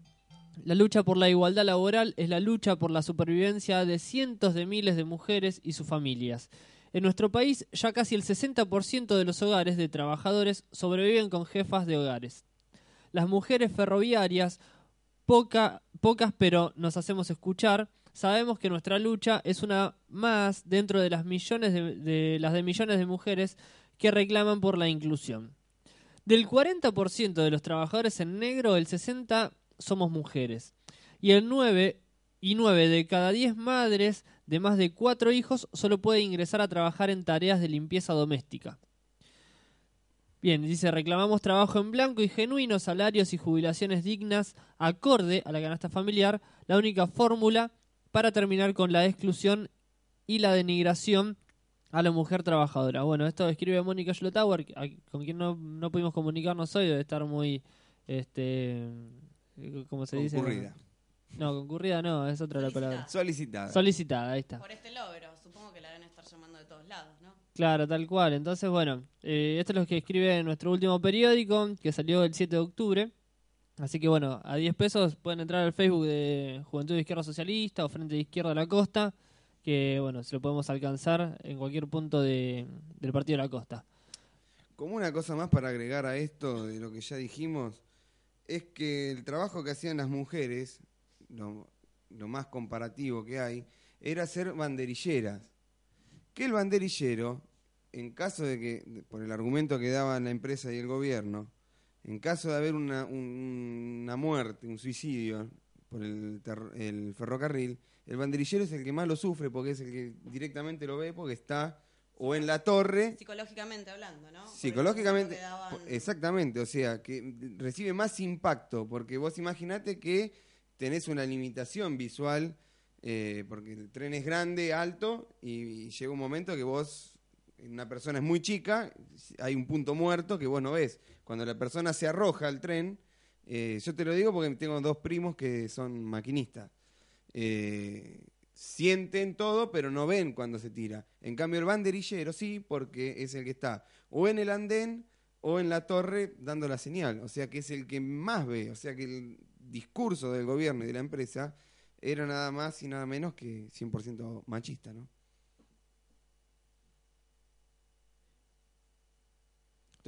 Speaker 1: La lucha por la igualdad laboral es la lucha por la supervivencia de cientos de miles de mujeres y sus familias. En nuestro país, ya casi el 60% de los hogares de trabajadores sobreviven con jefas de hogares. Las mujeres ferroviarias, poca- pocas pero nos hacemos escuchar, sabemos que nuestra lucha es una más dentro de las millones de, de las de millones de mujeres que reclaman por la inclusión. Del 40% de los trabajadores en negro, el 60 somos mujeres. Y el 9 y 9 de cada 10 madres de más de 4 hijos solo puede ingresar a trabajar en tareas de limpieza doméstica. Bien, dice, reclamamos trabajo en blanco y genuino, salarios y jubilaciones dignas, acorde a la canasta familiar, la única fórmula para terminar con la exclusión y la denigración a la mujer trabajadora. Bueno, esto escribe Mónica Schlotauer, a- con quien no, no pudimos comunicarnos hoy, debe estar muy, este, ¿cómo se dice?
Speaker 2: Concurrida.
Speaker 1: No, concurrida no, es otra la palabra.
Speaker 2: Solicitada.
Speaker 1: Solicitada, ahí está.
Speaker 3: Por este logro, supongo que la deben estar llamando de todos lados, ¿no?
Speaker 1: Claro, tal cual. Entonces, bueno, eh, esto es lo que escribe en nuestro último periódico, que salió el 7 de octubre. Así que, bueno, a 10 pesos pueden entrar al Facebook de Juventud de Izquierda Socialista o Frente de Izquierda de la Costa, que, bueno, se lo podemos alcanzar en cualquier punto de- del Partido de la Costa.
Speaker 2: Como una cosa más para agregar a esto de lo que ya dijimos, es que el trabajo que hacían las mujeres, lo, más comparativo que hay, era ser banderilleras. Que el banderillero, en caso de que, por el argumento que daban la empresa y el gobierno, en caso de haber una, un- una muerte, un suicidio por el, el ferrocarril, el banderillero es el que más lo sufre porque es el que directamente lo ve porque está o en la torre
Speaker 3: Psicológicamente hablando, ¿no?
Speaker 2: Psicológicamente,
Speaker 3: daban.
Speaker 2: exactamente, o sea, que recibe más impacto, porque vos imaginate que tenés una limitación visual, eh, porque el tren es grande, alto, y, y llega un momento que vos, una persona es muy chica, hay un punto muerto que vos no ves. Cuando la persona se arroja al tren, eh, yo te lo digo porque tengo dos primos que son maquinistas. Eh, sienten todo, pero no ven cuando se tira. En cambio, el banderillero sí, porque es el que está o en el andén o en la torre dando la señal. O sea que es el que más ve. O sea que el discurso del gobierno y de la empresa era nada más y nada menos que 100% machista, ¿no?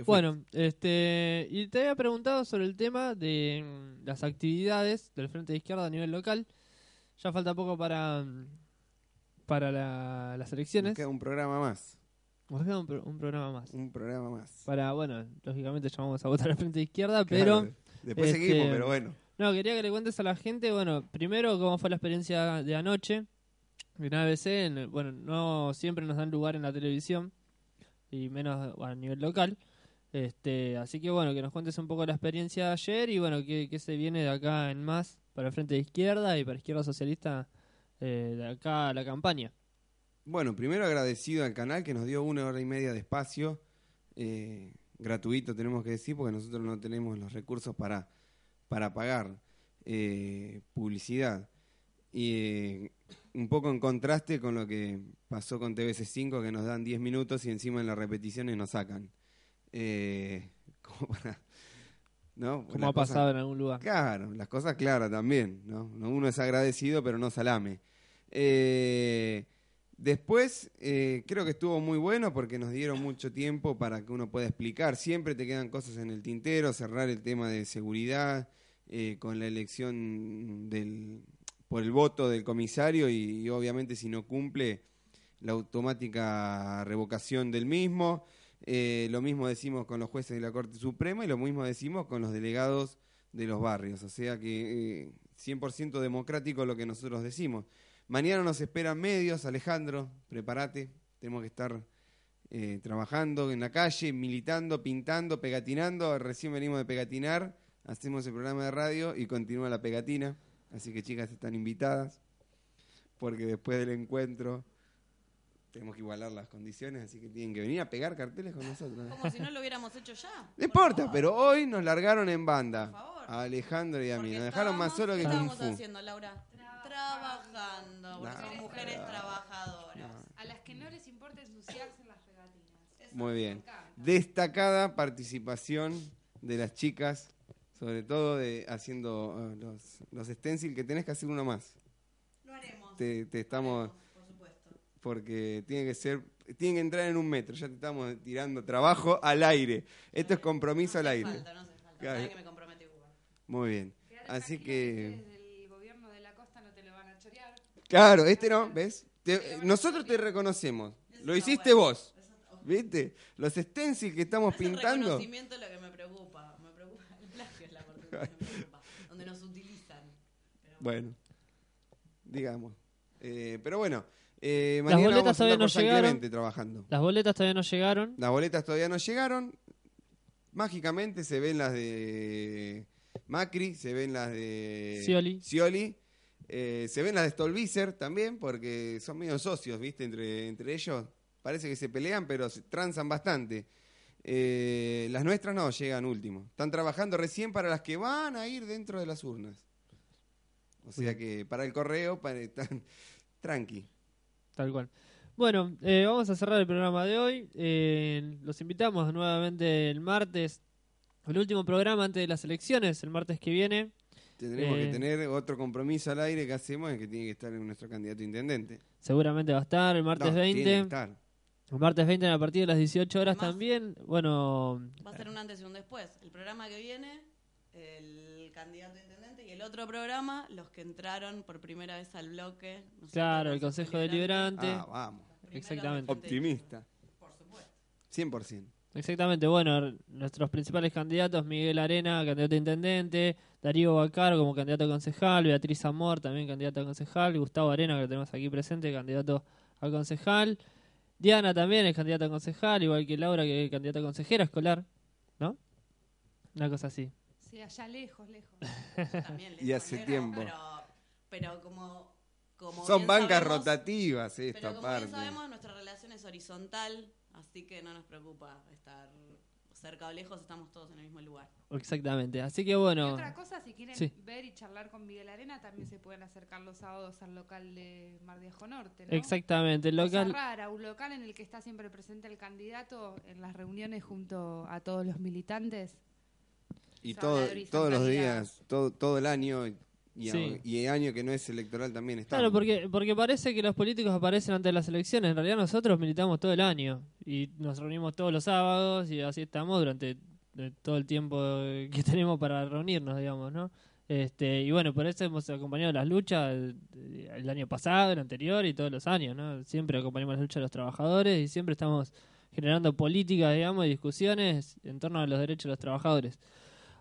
Speaker 1: Bueno, este, y te había preguntado sobre el tema de mm, las actividades del Frente de Izquierda a nivel local. Ya falta poco para, mm, para la- las
Speaker 2: Nos
Speaker 1: elecciones.
Speaker 2: queda un programa más.
Speaker 1: Nos queda un, pro- un programa más.
Speaker 2: Un programa más.
Speaker 1: Para, bueno, lógicamente ya vamos a votar al Frente de Izquierda, pero...
Speaker 2: Después
Speaker 1: este,
Speaker 2: seguimos, pero bueno.
Speaker 1: No, quería que le cuentes a la gente, bueno, primero cómo fue la experiencia de anoche en ABC. en- bueno, no siempre nos dan lugar en la televisión y menos a nivel local. Este, así que bueno, que nos cuentes un poco la experiencia de ayer y bueno, qué, qué se viene de acá en más para el Frente de Izquierda y para Izquierda Socialista eh, de acá a la campaña.
Speaker 2: Bueno, primero agradecido al canal que nos dio una hora y media de espacio, eh, gratuito tenemos que decir, porque nosotros no tenemos los recursos para, para pagar eh, publicidad. Y eh, un poco en contraste con lo que pasó con TVC5, que nos dan 10 minutos y encima en las repeticiones nos sacan. Eh, como para, ¿no?
Speaker 1: Como ha pasado en algún lugar.
Speaker 2: Claro, las cosas claras también, ¿no? Uno es agradecido, pero no salame. Eh, después, eh, creo que estuvo muy bueno porque nos dieron mucho tiempo para que uno pueda explicar. Siempre te quedan cosas en el tintero, cerrar el tema de seguridad eh, con la elección del, por el voto del comisario y, y obviamente si no cumple la automática revocación del mismo. Eh, lo mismo decimos con los jueces de la Corte Suprema y lo mismo decimos con los delegados de los barrios. O sea que eh, 100% democrático lo que nosotros decimos. Mañana nos esperan medios, Alejandro, prepárate. Tenemos que estar eh, trabajando en la calle, militando, pintando, pegatinando. Recién venimos de pegatinar, hacemos el programa de radio y continúa la pegatina. Así que chicas están invitadas, porque después del encuentro tenemos que igualar las condiciones, así que tienen que venir a pegar carteles con nosotros.
Speaker 3: Como si no lo hubiéramos hecho ya.
Speaker 2: No importa, pero hoy nos largaron en banda.
Speaker 3: Por favor.
Speaker 2: A Alejandro y a mí.
Speaker 3: Porque
Speaker 2: Nos dejaron más
Speaker 3: estábamos-
Speaker 2: solo que
Speaker 3: ¿qué
Speaker 2: Kung
Speaker 3: estábamos
Speaker 2: Fu.
Speaker 3: haciendo, Laura? Trabajando, porque
Speaker 2: No,
Speaker 3: somos mujeres
Speaker 2: no.
Speaker 3: trabajadoras.
Speaker 4: A las que no les importa ensuciarse en las regatinas. Eso
Speaker 2: Muy bien. Destacada participación de las chicas, sobre todo de haciendo eh, los, los stencil, que tenés que hacer uno más.
Speaker 3: Lo haremos.
Speaker 2: Te, te estamos,
Speaker 3: Por supuesto.
Speaker 2: Porque tiene que ser, tiene que entrar en un metro. Ya te estamos tirando trabajo al aire. Esto es compromiso al
Speaker 3: No hace
Speaker 2: aire.
Speaker 3: falta, no hace falta.
Speaker 2: Claro.
Speaker 3: Que me comprometo igual.
Speaker 2: Muy bien. Así que,
Speaker 4: desde el gobierno de la costa no te lo van a chorear.
Speaker 2: claro, este no, ¿ves? Te- nosotros te reconocemos. Lo hiciste vos. ¿Viste? Los stencil que estamos
Speaker 3: Es el
Speaker 2: pintando.
Speaker 3: reconocimiento lo que me preocupa. Me preocupa el plagio es la parte que me preocupa. Donde nos utilizan. Pero
Speaker 2: Bueno, digamos. Eh, pero bueno, eh,
Speaker 1: Las boletas
Speaker 2: vamos a
Speaker 1: todavía no llegaron.
Speaker 2: Trabajando.
Speaker 1: Las boletas todavía no llegaron.
Speaker 2: Las boletas todavía no llegaron. Mágicamente se ven las de Macri, se ven las de
Speaker 1: Scioli.
Speaker 2: Scioli. Eh, se ven las de Stolbizer también, porque son medio socios, ¿viste? Entre, entre ellos. Parece que se pelean, pero se transan bastante. Eh, las nuestras no, llegan último. Están trabajando recién para las que van a ir dentro de las urnas. O sea que para el correo, para, están tranqui.
Speaker 1: Tal cual. Bueno, eh, vamos a cerrar el programa de hoy. Eh, los invitamos nuevamente el martes, el último programa antes de las elecciones, el martes que viene.
Speaker 2: Tendremos
Speaker 1: Eh.
Speaker 2: que tener otro compromiso al aire que hacemos, es que tiene que estar nuestro candidato a intendente.
Speaker 1: Seguramente va a estar el martes
Speaker 2: No, tiene que
Speaker 1: 20.
Speaker 2: estar.
Speaker 1: El martes 20 a partir de las 18 horas
Speaker 3: Además-
Speaker 1: también. Bueno,
Speaker 3: va a ser un antes y un después. El programa que viene, el candidato a intendente y el otro programa, los que entraron por primera vez al bloque. ¿no
Speaker 1: claro, el? Consejo Deliberante.
Speaker 2: Ah, vamos.
Speaker 1: Exactamente.
Speaker 2: Optimista.
Speaker 3: Por supuesto.
Speaker 2: 100%.
Speaker 1: Exactamente, bueno, nuestros principales candidatos, Miguel Arena, candidato a intendente, Darío Bacar como candidato a concejal, Beatriz Amor también candidato a concejal, Gustavo Arena que lo tenemos aquí presente, candidato a concejal, Diana también es candidata a concejal, igual que Laura que es candidata a consejera escolar, ¿no? Una cosa así.
Speaker 4: Sí, allá lejos, lejos.
Speaker 3: Yo también les
Speaker 2: Y hace tiempo.
Speaker 3: Pero, pero como, como
Speaker 2: Son
Speaker 3: bien
Speaker 2: bancas
Speaker 3: sabemos-
Speaker 2: rotativas esto
Speaker 3: Pero como
Speaker 2: aparte.
Speaker 3: bien sabemos, nuestra relación es horizontal, así que no nos preocupa estar cerca o lejos, estamos todos en el mismo lugar.
Speaker 1: Exactamente, así que
Speaker 4: Y
Speaker 1: bueno,
Speaker 4: otra cosa, si quieren
Speaker 1: Sí.
Speaker 4: ver y charlar con Miguel Arena, también se pueden acercar los sábados al local de Mar Viejo Norte, ¿no?
Speaker 1: exactamente, el
Speaker 4: Cosa
Speaker 1: local...
Speaker 4: rara, un local en el que está siempre presente el candidato en las reuniones junto a todos los militantes.
Speaker 2: Y todo, todos los días, todo, todo el año, y,
Speaker 1: Sí.
Speaker 2: y el año que no es electoral también está.
Speaker 1: Claro, porque, porque parece que los políticos aparecen antes de las elecciones. En realidad nosotros militamos todo el año y nos reunimos todos los sábados y así estamos durante eh, todo el tiempo que tenemos para reunirnos, digamos, ¿no? Este, y bueno, por eso hemos acompañado las luchas eh, el año pasado, el anterior y todos los años, ¿no? Siempre acompañamos las luchas de los trabajadores y siempre estamos generando políticas, digamos, y discusiones en torno a los derechos de los trabajadores.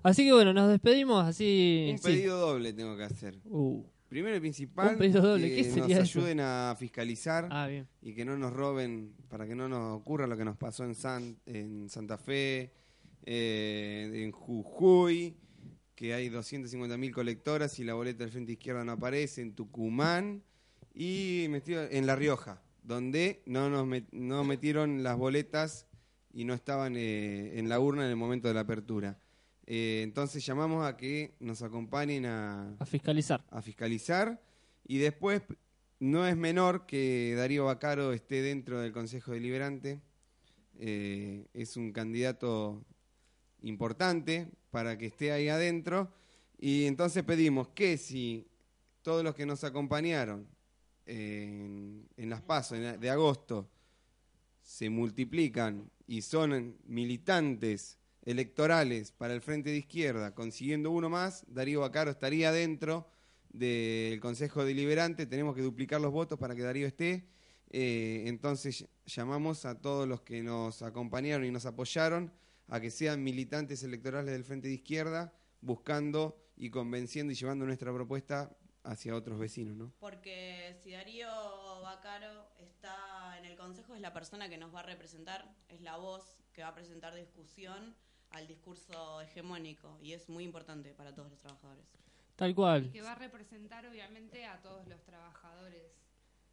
Speaker 1: Así que bueno, nos despedimos así.
Speaker 2: Un
Speaker 1: sí.
Speaker 2: pedido doble tengo que hacer.
Speaker 1: Uh,
Speaker 2: Primero y principal,
Speaker 1: Un pedido doble,
Speaker 2: que
Speaker 1: ¿qué sería
Speaker 2: nos
Speaker 1: eso?
Speaker 2: ayuden a fiscalizar
Speaker 1: ah, bien.
Speaker 2: y que no nos roben, para que no nos ocurra lo que nos pasó en, San, en Santa Fe, eh, en Jujuy, que hay 250.000 colectoras y la boleta del Frente Izquierda no aparece, en Tucumán y en La Rioja, donde no nos met- no metieron las boletas y no estaban eh, en la urna en el momento de la apertura. Eh, entonces llamamos a que nos acompañen a,
Speaker 1: A fiscalizar.
Speaker 2: a fiscalizar y después no es menor que Darío Bacaro esté dentro del Consejo Deliberante. Eh, es un candidato importante para que esté ahí adentro y entonces pedimos que si todos los que nos acompañaron en, en las pasos de agosto se multiplican y son militantes electorales para el Frente de Izquierda, consiguiendo uno más, Darío Bacaro estaría dentro del Consejo Deliberante, tenemos que duplicar los votos para que Darío esté, Eh, entonces llamamos a todos los que nos acompañaron y nos apoyaron a que sean militantes electorales del Frente de Izquierda, buscando y convenciendo y llevando nuestra propuesta hacia otros vecinos, ¿no?
Speaker 3: Porque si Darío Bacaro está en el consejo, es la persona que nos va a representar, es la voz que va a presentar discusión al discurso hegemónico y es muy importante para todos los trabajadores.
Speaker 1: Tal cual.
Speaker 4: Que va a representar obviamente a todos los trabajadores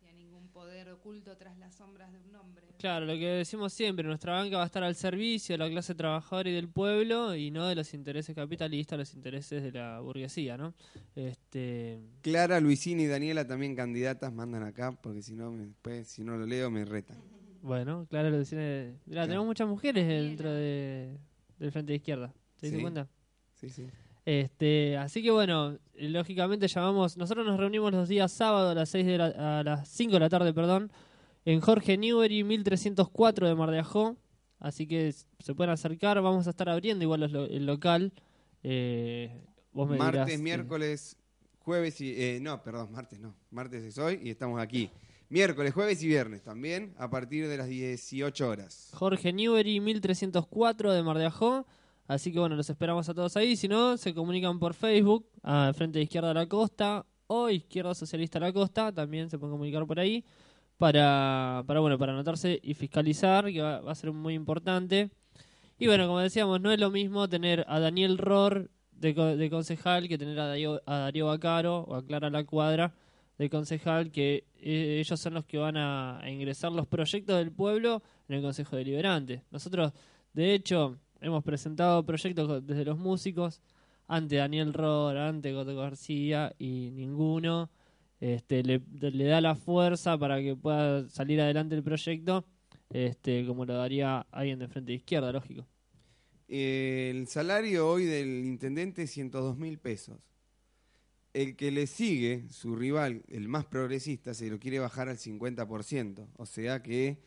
Speaker 4: y a ningún poder oculto tras las sombras de un nombre.
Speaker 1: Claro, lo que decimos siempre, nuestra banca va a estar al servicio de la clase trabajadora y del pueblo y no de los intereses capitalistas, los intereses de la burguesía, ¿no? Este,
Speaker 2: Clara, Luisina y Daniela también candidatas mandan acá, porque si no, me- después, si no lo leo, me retan.
Speaker 1: bueno, claro, lo decía. Mirá,
Speaker 2: Claro.
Speaker 1: tenemos muchas mujeres dentro de, del frente de izquierda. ¿Te diste
Speaker 2: Sí.
Speaker 1: cuenta?
Speaker 2: Sí, sí.
Speaker 1: Este, así que bueno, eh, lógicamente llamamos, nosotros nos reunimos los días sábados a las 6 de la, a las 5 de la tarde, perdón, en Jorge Newbery 1304 de Mar de Ajó, así que se pueden acercar, vamos a estar abriendo igual los el local. Eh, vos me
Speaker 2: Martes,
Speaker 1: dirás,
Speaker 2: miércoles, jueves y... eh, no, perdón, martes no. Martes es hoy y estamos aquí. Miércoles, jueves y viernes también, a partir de las 18 horas.
Speaker 1: Jorge Newbery 1304 de Mar de Ajó. Así que bueno, los esperamos a todos ahí. Si no, se comunican por Facebook, a Frente de Izquierda a la Costa o Izquierda Socialista a la Costa. También se pueden comunicar por ahí para, para bueno, para anotarse y fiscalizar, que va, va a ser muy importante. Y bueno, como decíamos, no es lo mismo tener a Daniel Ror de, de concejal que tener a Darío, a Darío Bacaro o a Clara La Cuadra de concejal, que eh, ellos son los que van a, ingresar los proyectos del pueblo en el Consejo Deliberante. Nosotros, de hecho, hemos presentado proyectos desde los músicos, ante Daniel Ror, ante Coto García, y ninguno este, le, le da la fuerza para que pueda salir adelante el proyecto, este, como lo daría alguien de frente de izquierda, lógico.
Speaker 2: El salario hoy del intendente es 102 mil pesos. El que le sigue, su rival, el más progresista, se lo quiere bajar al 50%. O sea que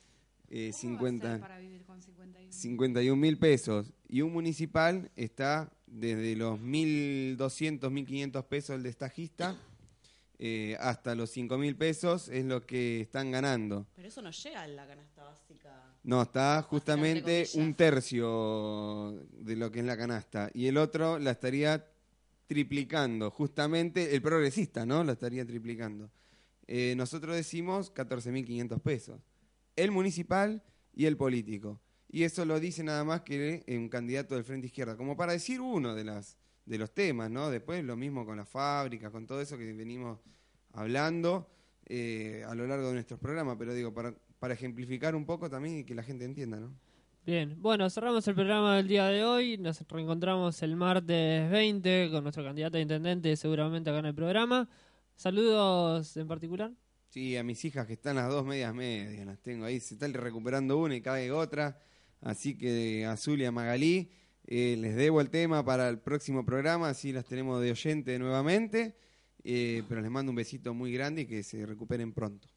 Speaker 2: eh,
Speaker 4: ¿Cómo va a ser
Speaker 2: 50,
Speaker 4: para vivir con 51?
Speaker 2: 51 mil pesos. Y un municipal está desde los 1.200, 1.500 pesos el destajista eh, hasta los 5 mil pesos es lo que están ganando.
Speaker 3: Pero eso no llega a la canasta básica.
Speaker 2: No, está justamente un tercio de lo que es la canasta. Y el otro la estaría triplicando. Justamente el progresista, ¿no? La estaría triplicando. Eh, nosotros decimos 14.500 pesos. El municipal y el político. Y eso lo dice nada más que un candidato del Frente Izquierda. Como para decir uno de, las, de los temas, ¿no? Después lo mismo con las fábricas, con todo eso que venimos hablando eh, a lo largo de nuestros programas. Pero digo, para, para ejemplificar un poco también y que la gente entienda, ¿no?
Speaker 1: Bien, bueno, cerramos el programa del día de hoy. Nos reencontramos el martes 20 con nuestro candidato a intendente, seguramente acá en el programa. Saludos en particular.
Speaker 2: Sí, a mis hijas que están las dos medias medias, las tengo ahí, se están recuperando una y cae otra. Así que a Azul y a Magalí eh, les debo el tema para el próximo programa, así las tenemos de oyente nuevamente. eh, pero les mando un besito muy grande y que se recuperen pronto.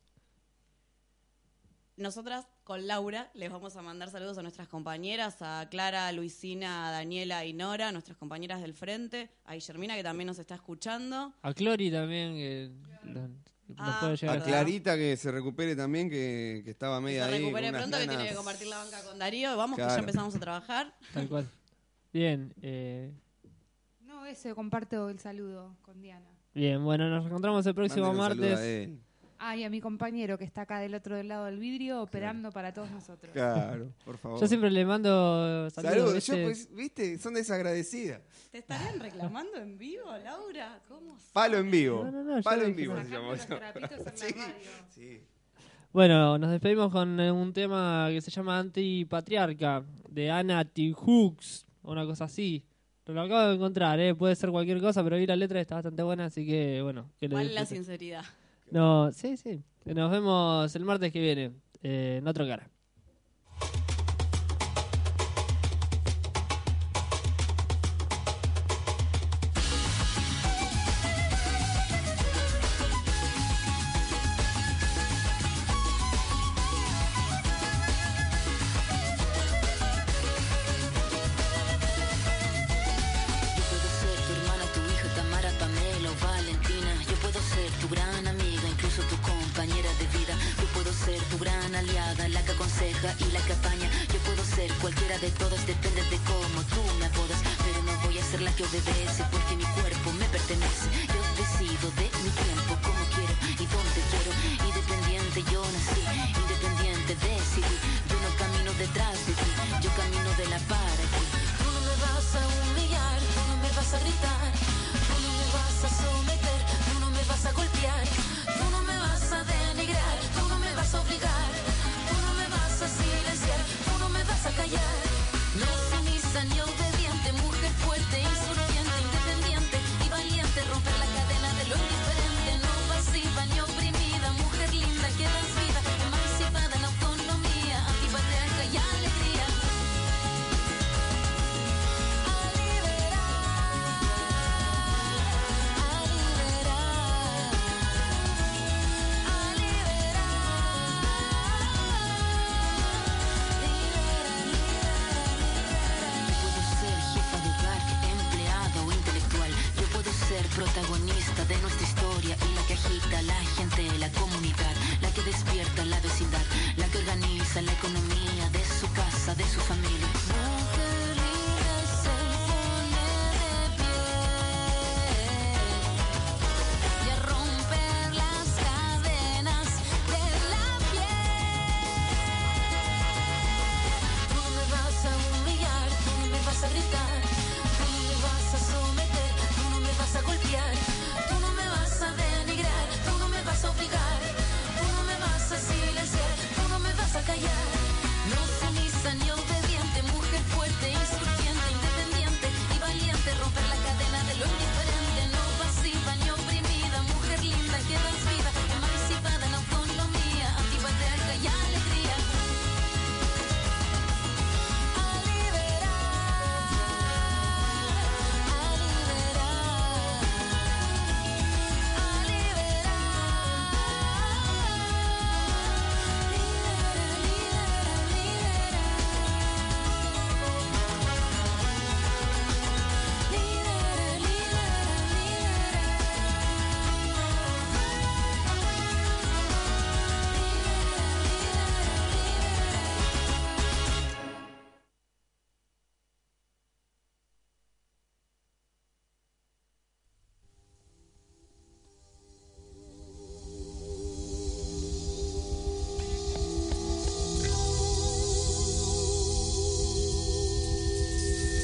Speaker 3: Nosotras con Laura les vamos a mandar saludos a nuestras compañeras, a Clara, Luisina, a Daniela y Nora, nuestras compañeras del frente, a Guillermina que también nos está escuchando.
Speaker 1: A Clori también, que nos
Speaker 3: Ah,
Speaker 1: puede llegar
Speaker 2: A. Clarita que se recupere también, que, que estaba
Speaker 3: Que
Speaker 2: media
Speaker 3: se
Speaker 2: ahí.
Speaker 3: recupere pronto, que tiene que compartir la banca con Darío. Vamos, que ya empezamos a trabajar.
Speaker 1: Tal cual. Bien, eh,
Speaker 4: No, ese comparto el saludo con Diana.
Speaker 1: bien, bueno, nos encontramos el próximo
Speaker 2: Mándale
Speaker 1: martes.
Speaker 4: Ah, y a mi compañero que está acá del otro lado del vidrio operando para todos nosotros.
Speaker 2: Claro, por favor.
Speaker 1: Yo siempre le mando saludos.
Speaker 2: Saludos, pues, viste, son desagradecidas.
Speaker 3: ¿Te estarían reclamando en vivo, Laura? ¿Cómo?
Speaker 2: Palo en vivo.
Speaker 1: No, no, no, yo
Speaker 2: Palo en vivo se eso.
Speaker 4: la
Speaker 2: Sí.
Speaker 1: Bueno, nos despedimos con un tema que se llama Antipatriarca, de Anna T. Hooks, o una cosa así. Lo acabo de encontrar, ¿eh? puede ser cualquier cosa, pero vi la letra y está bastante buena, así que bueno.
Speaker 3: ¿Cuál es la sinceridad?
Speaker 1: No, sí, sí. Nos vemos el martes que viene, eh, en otro cara.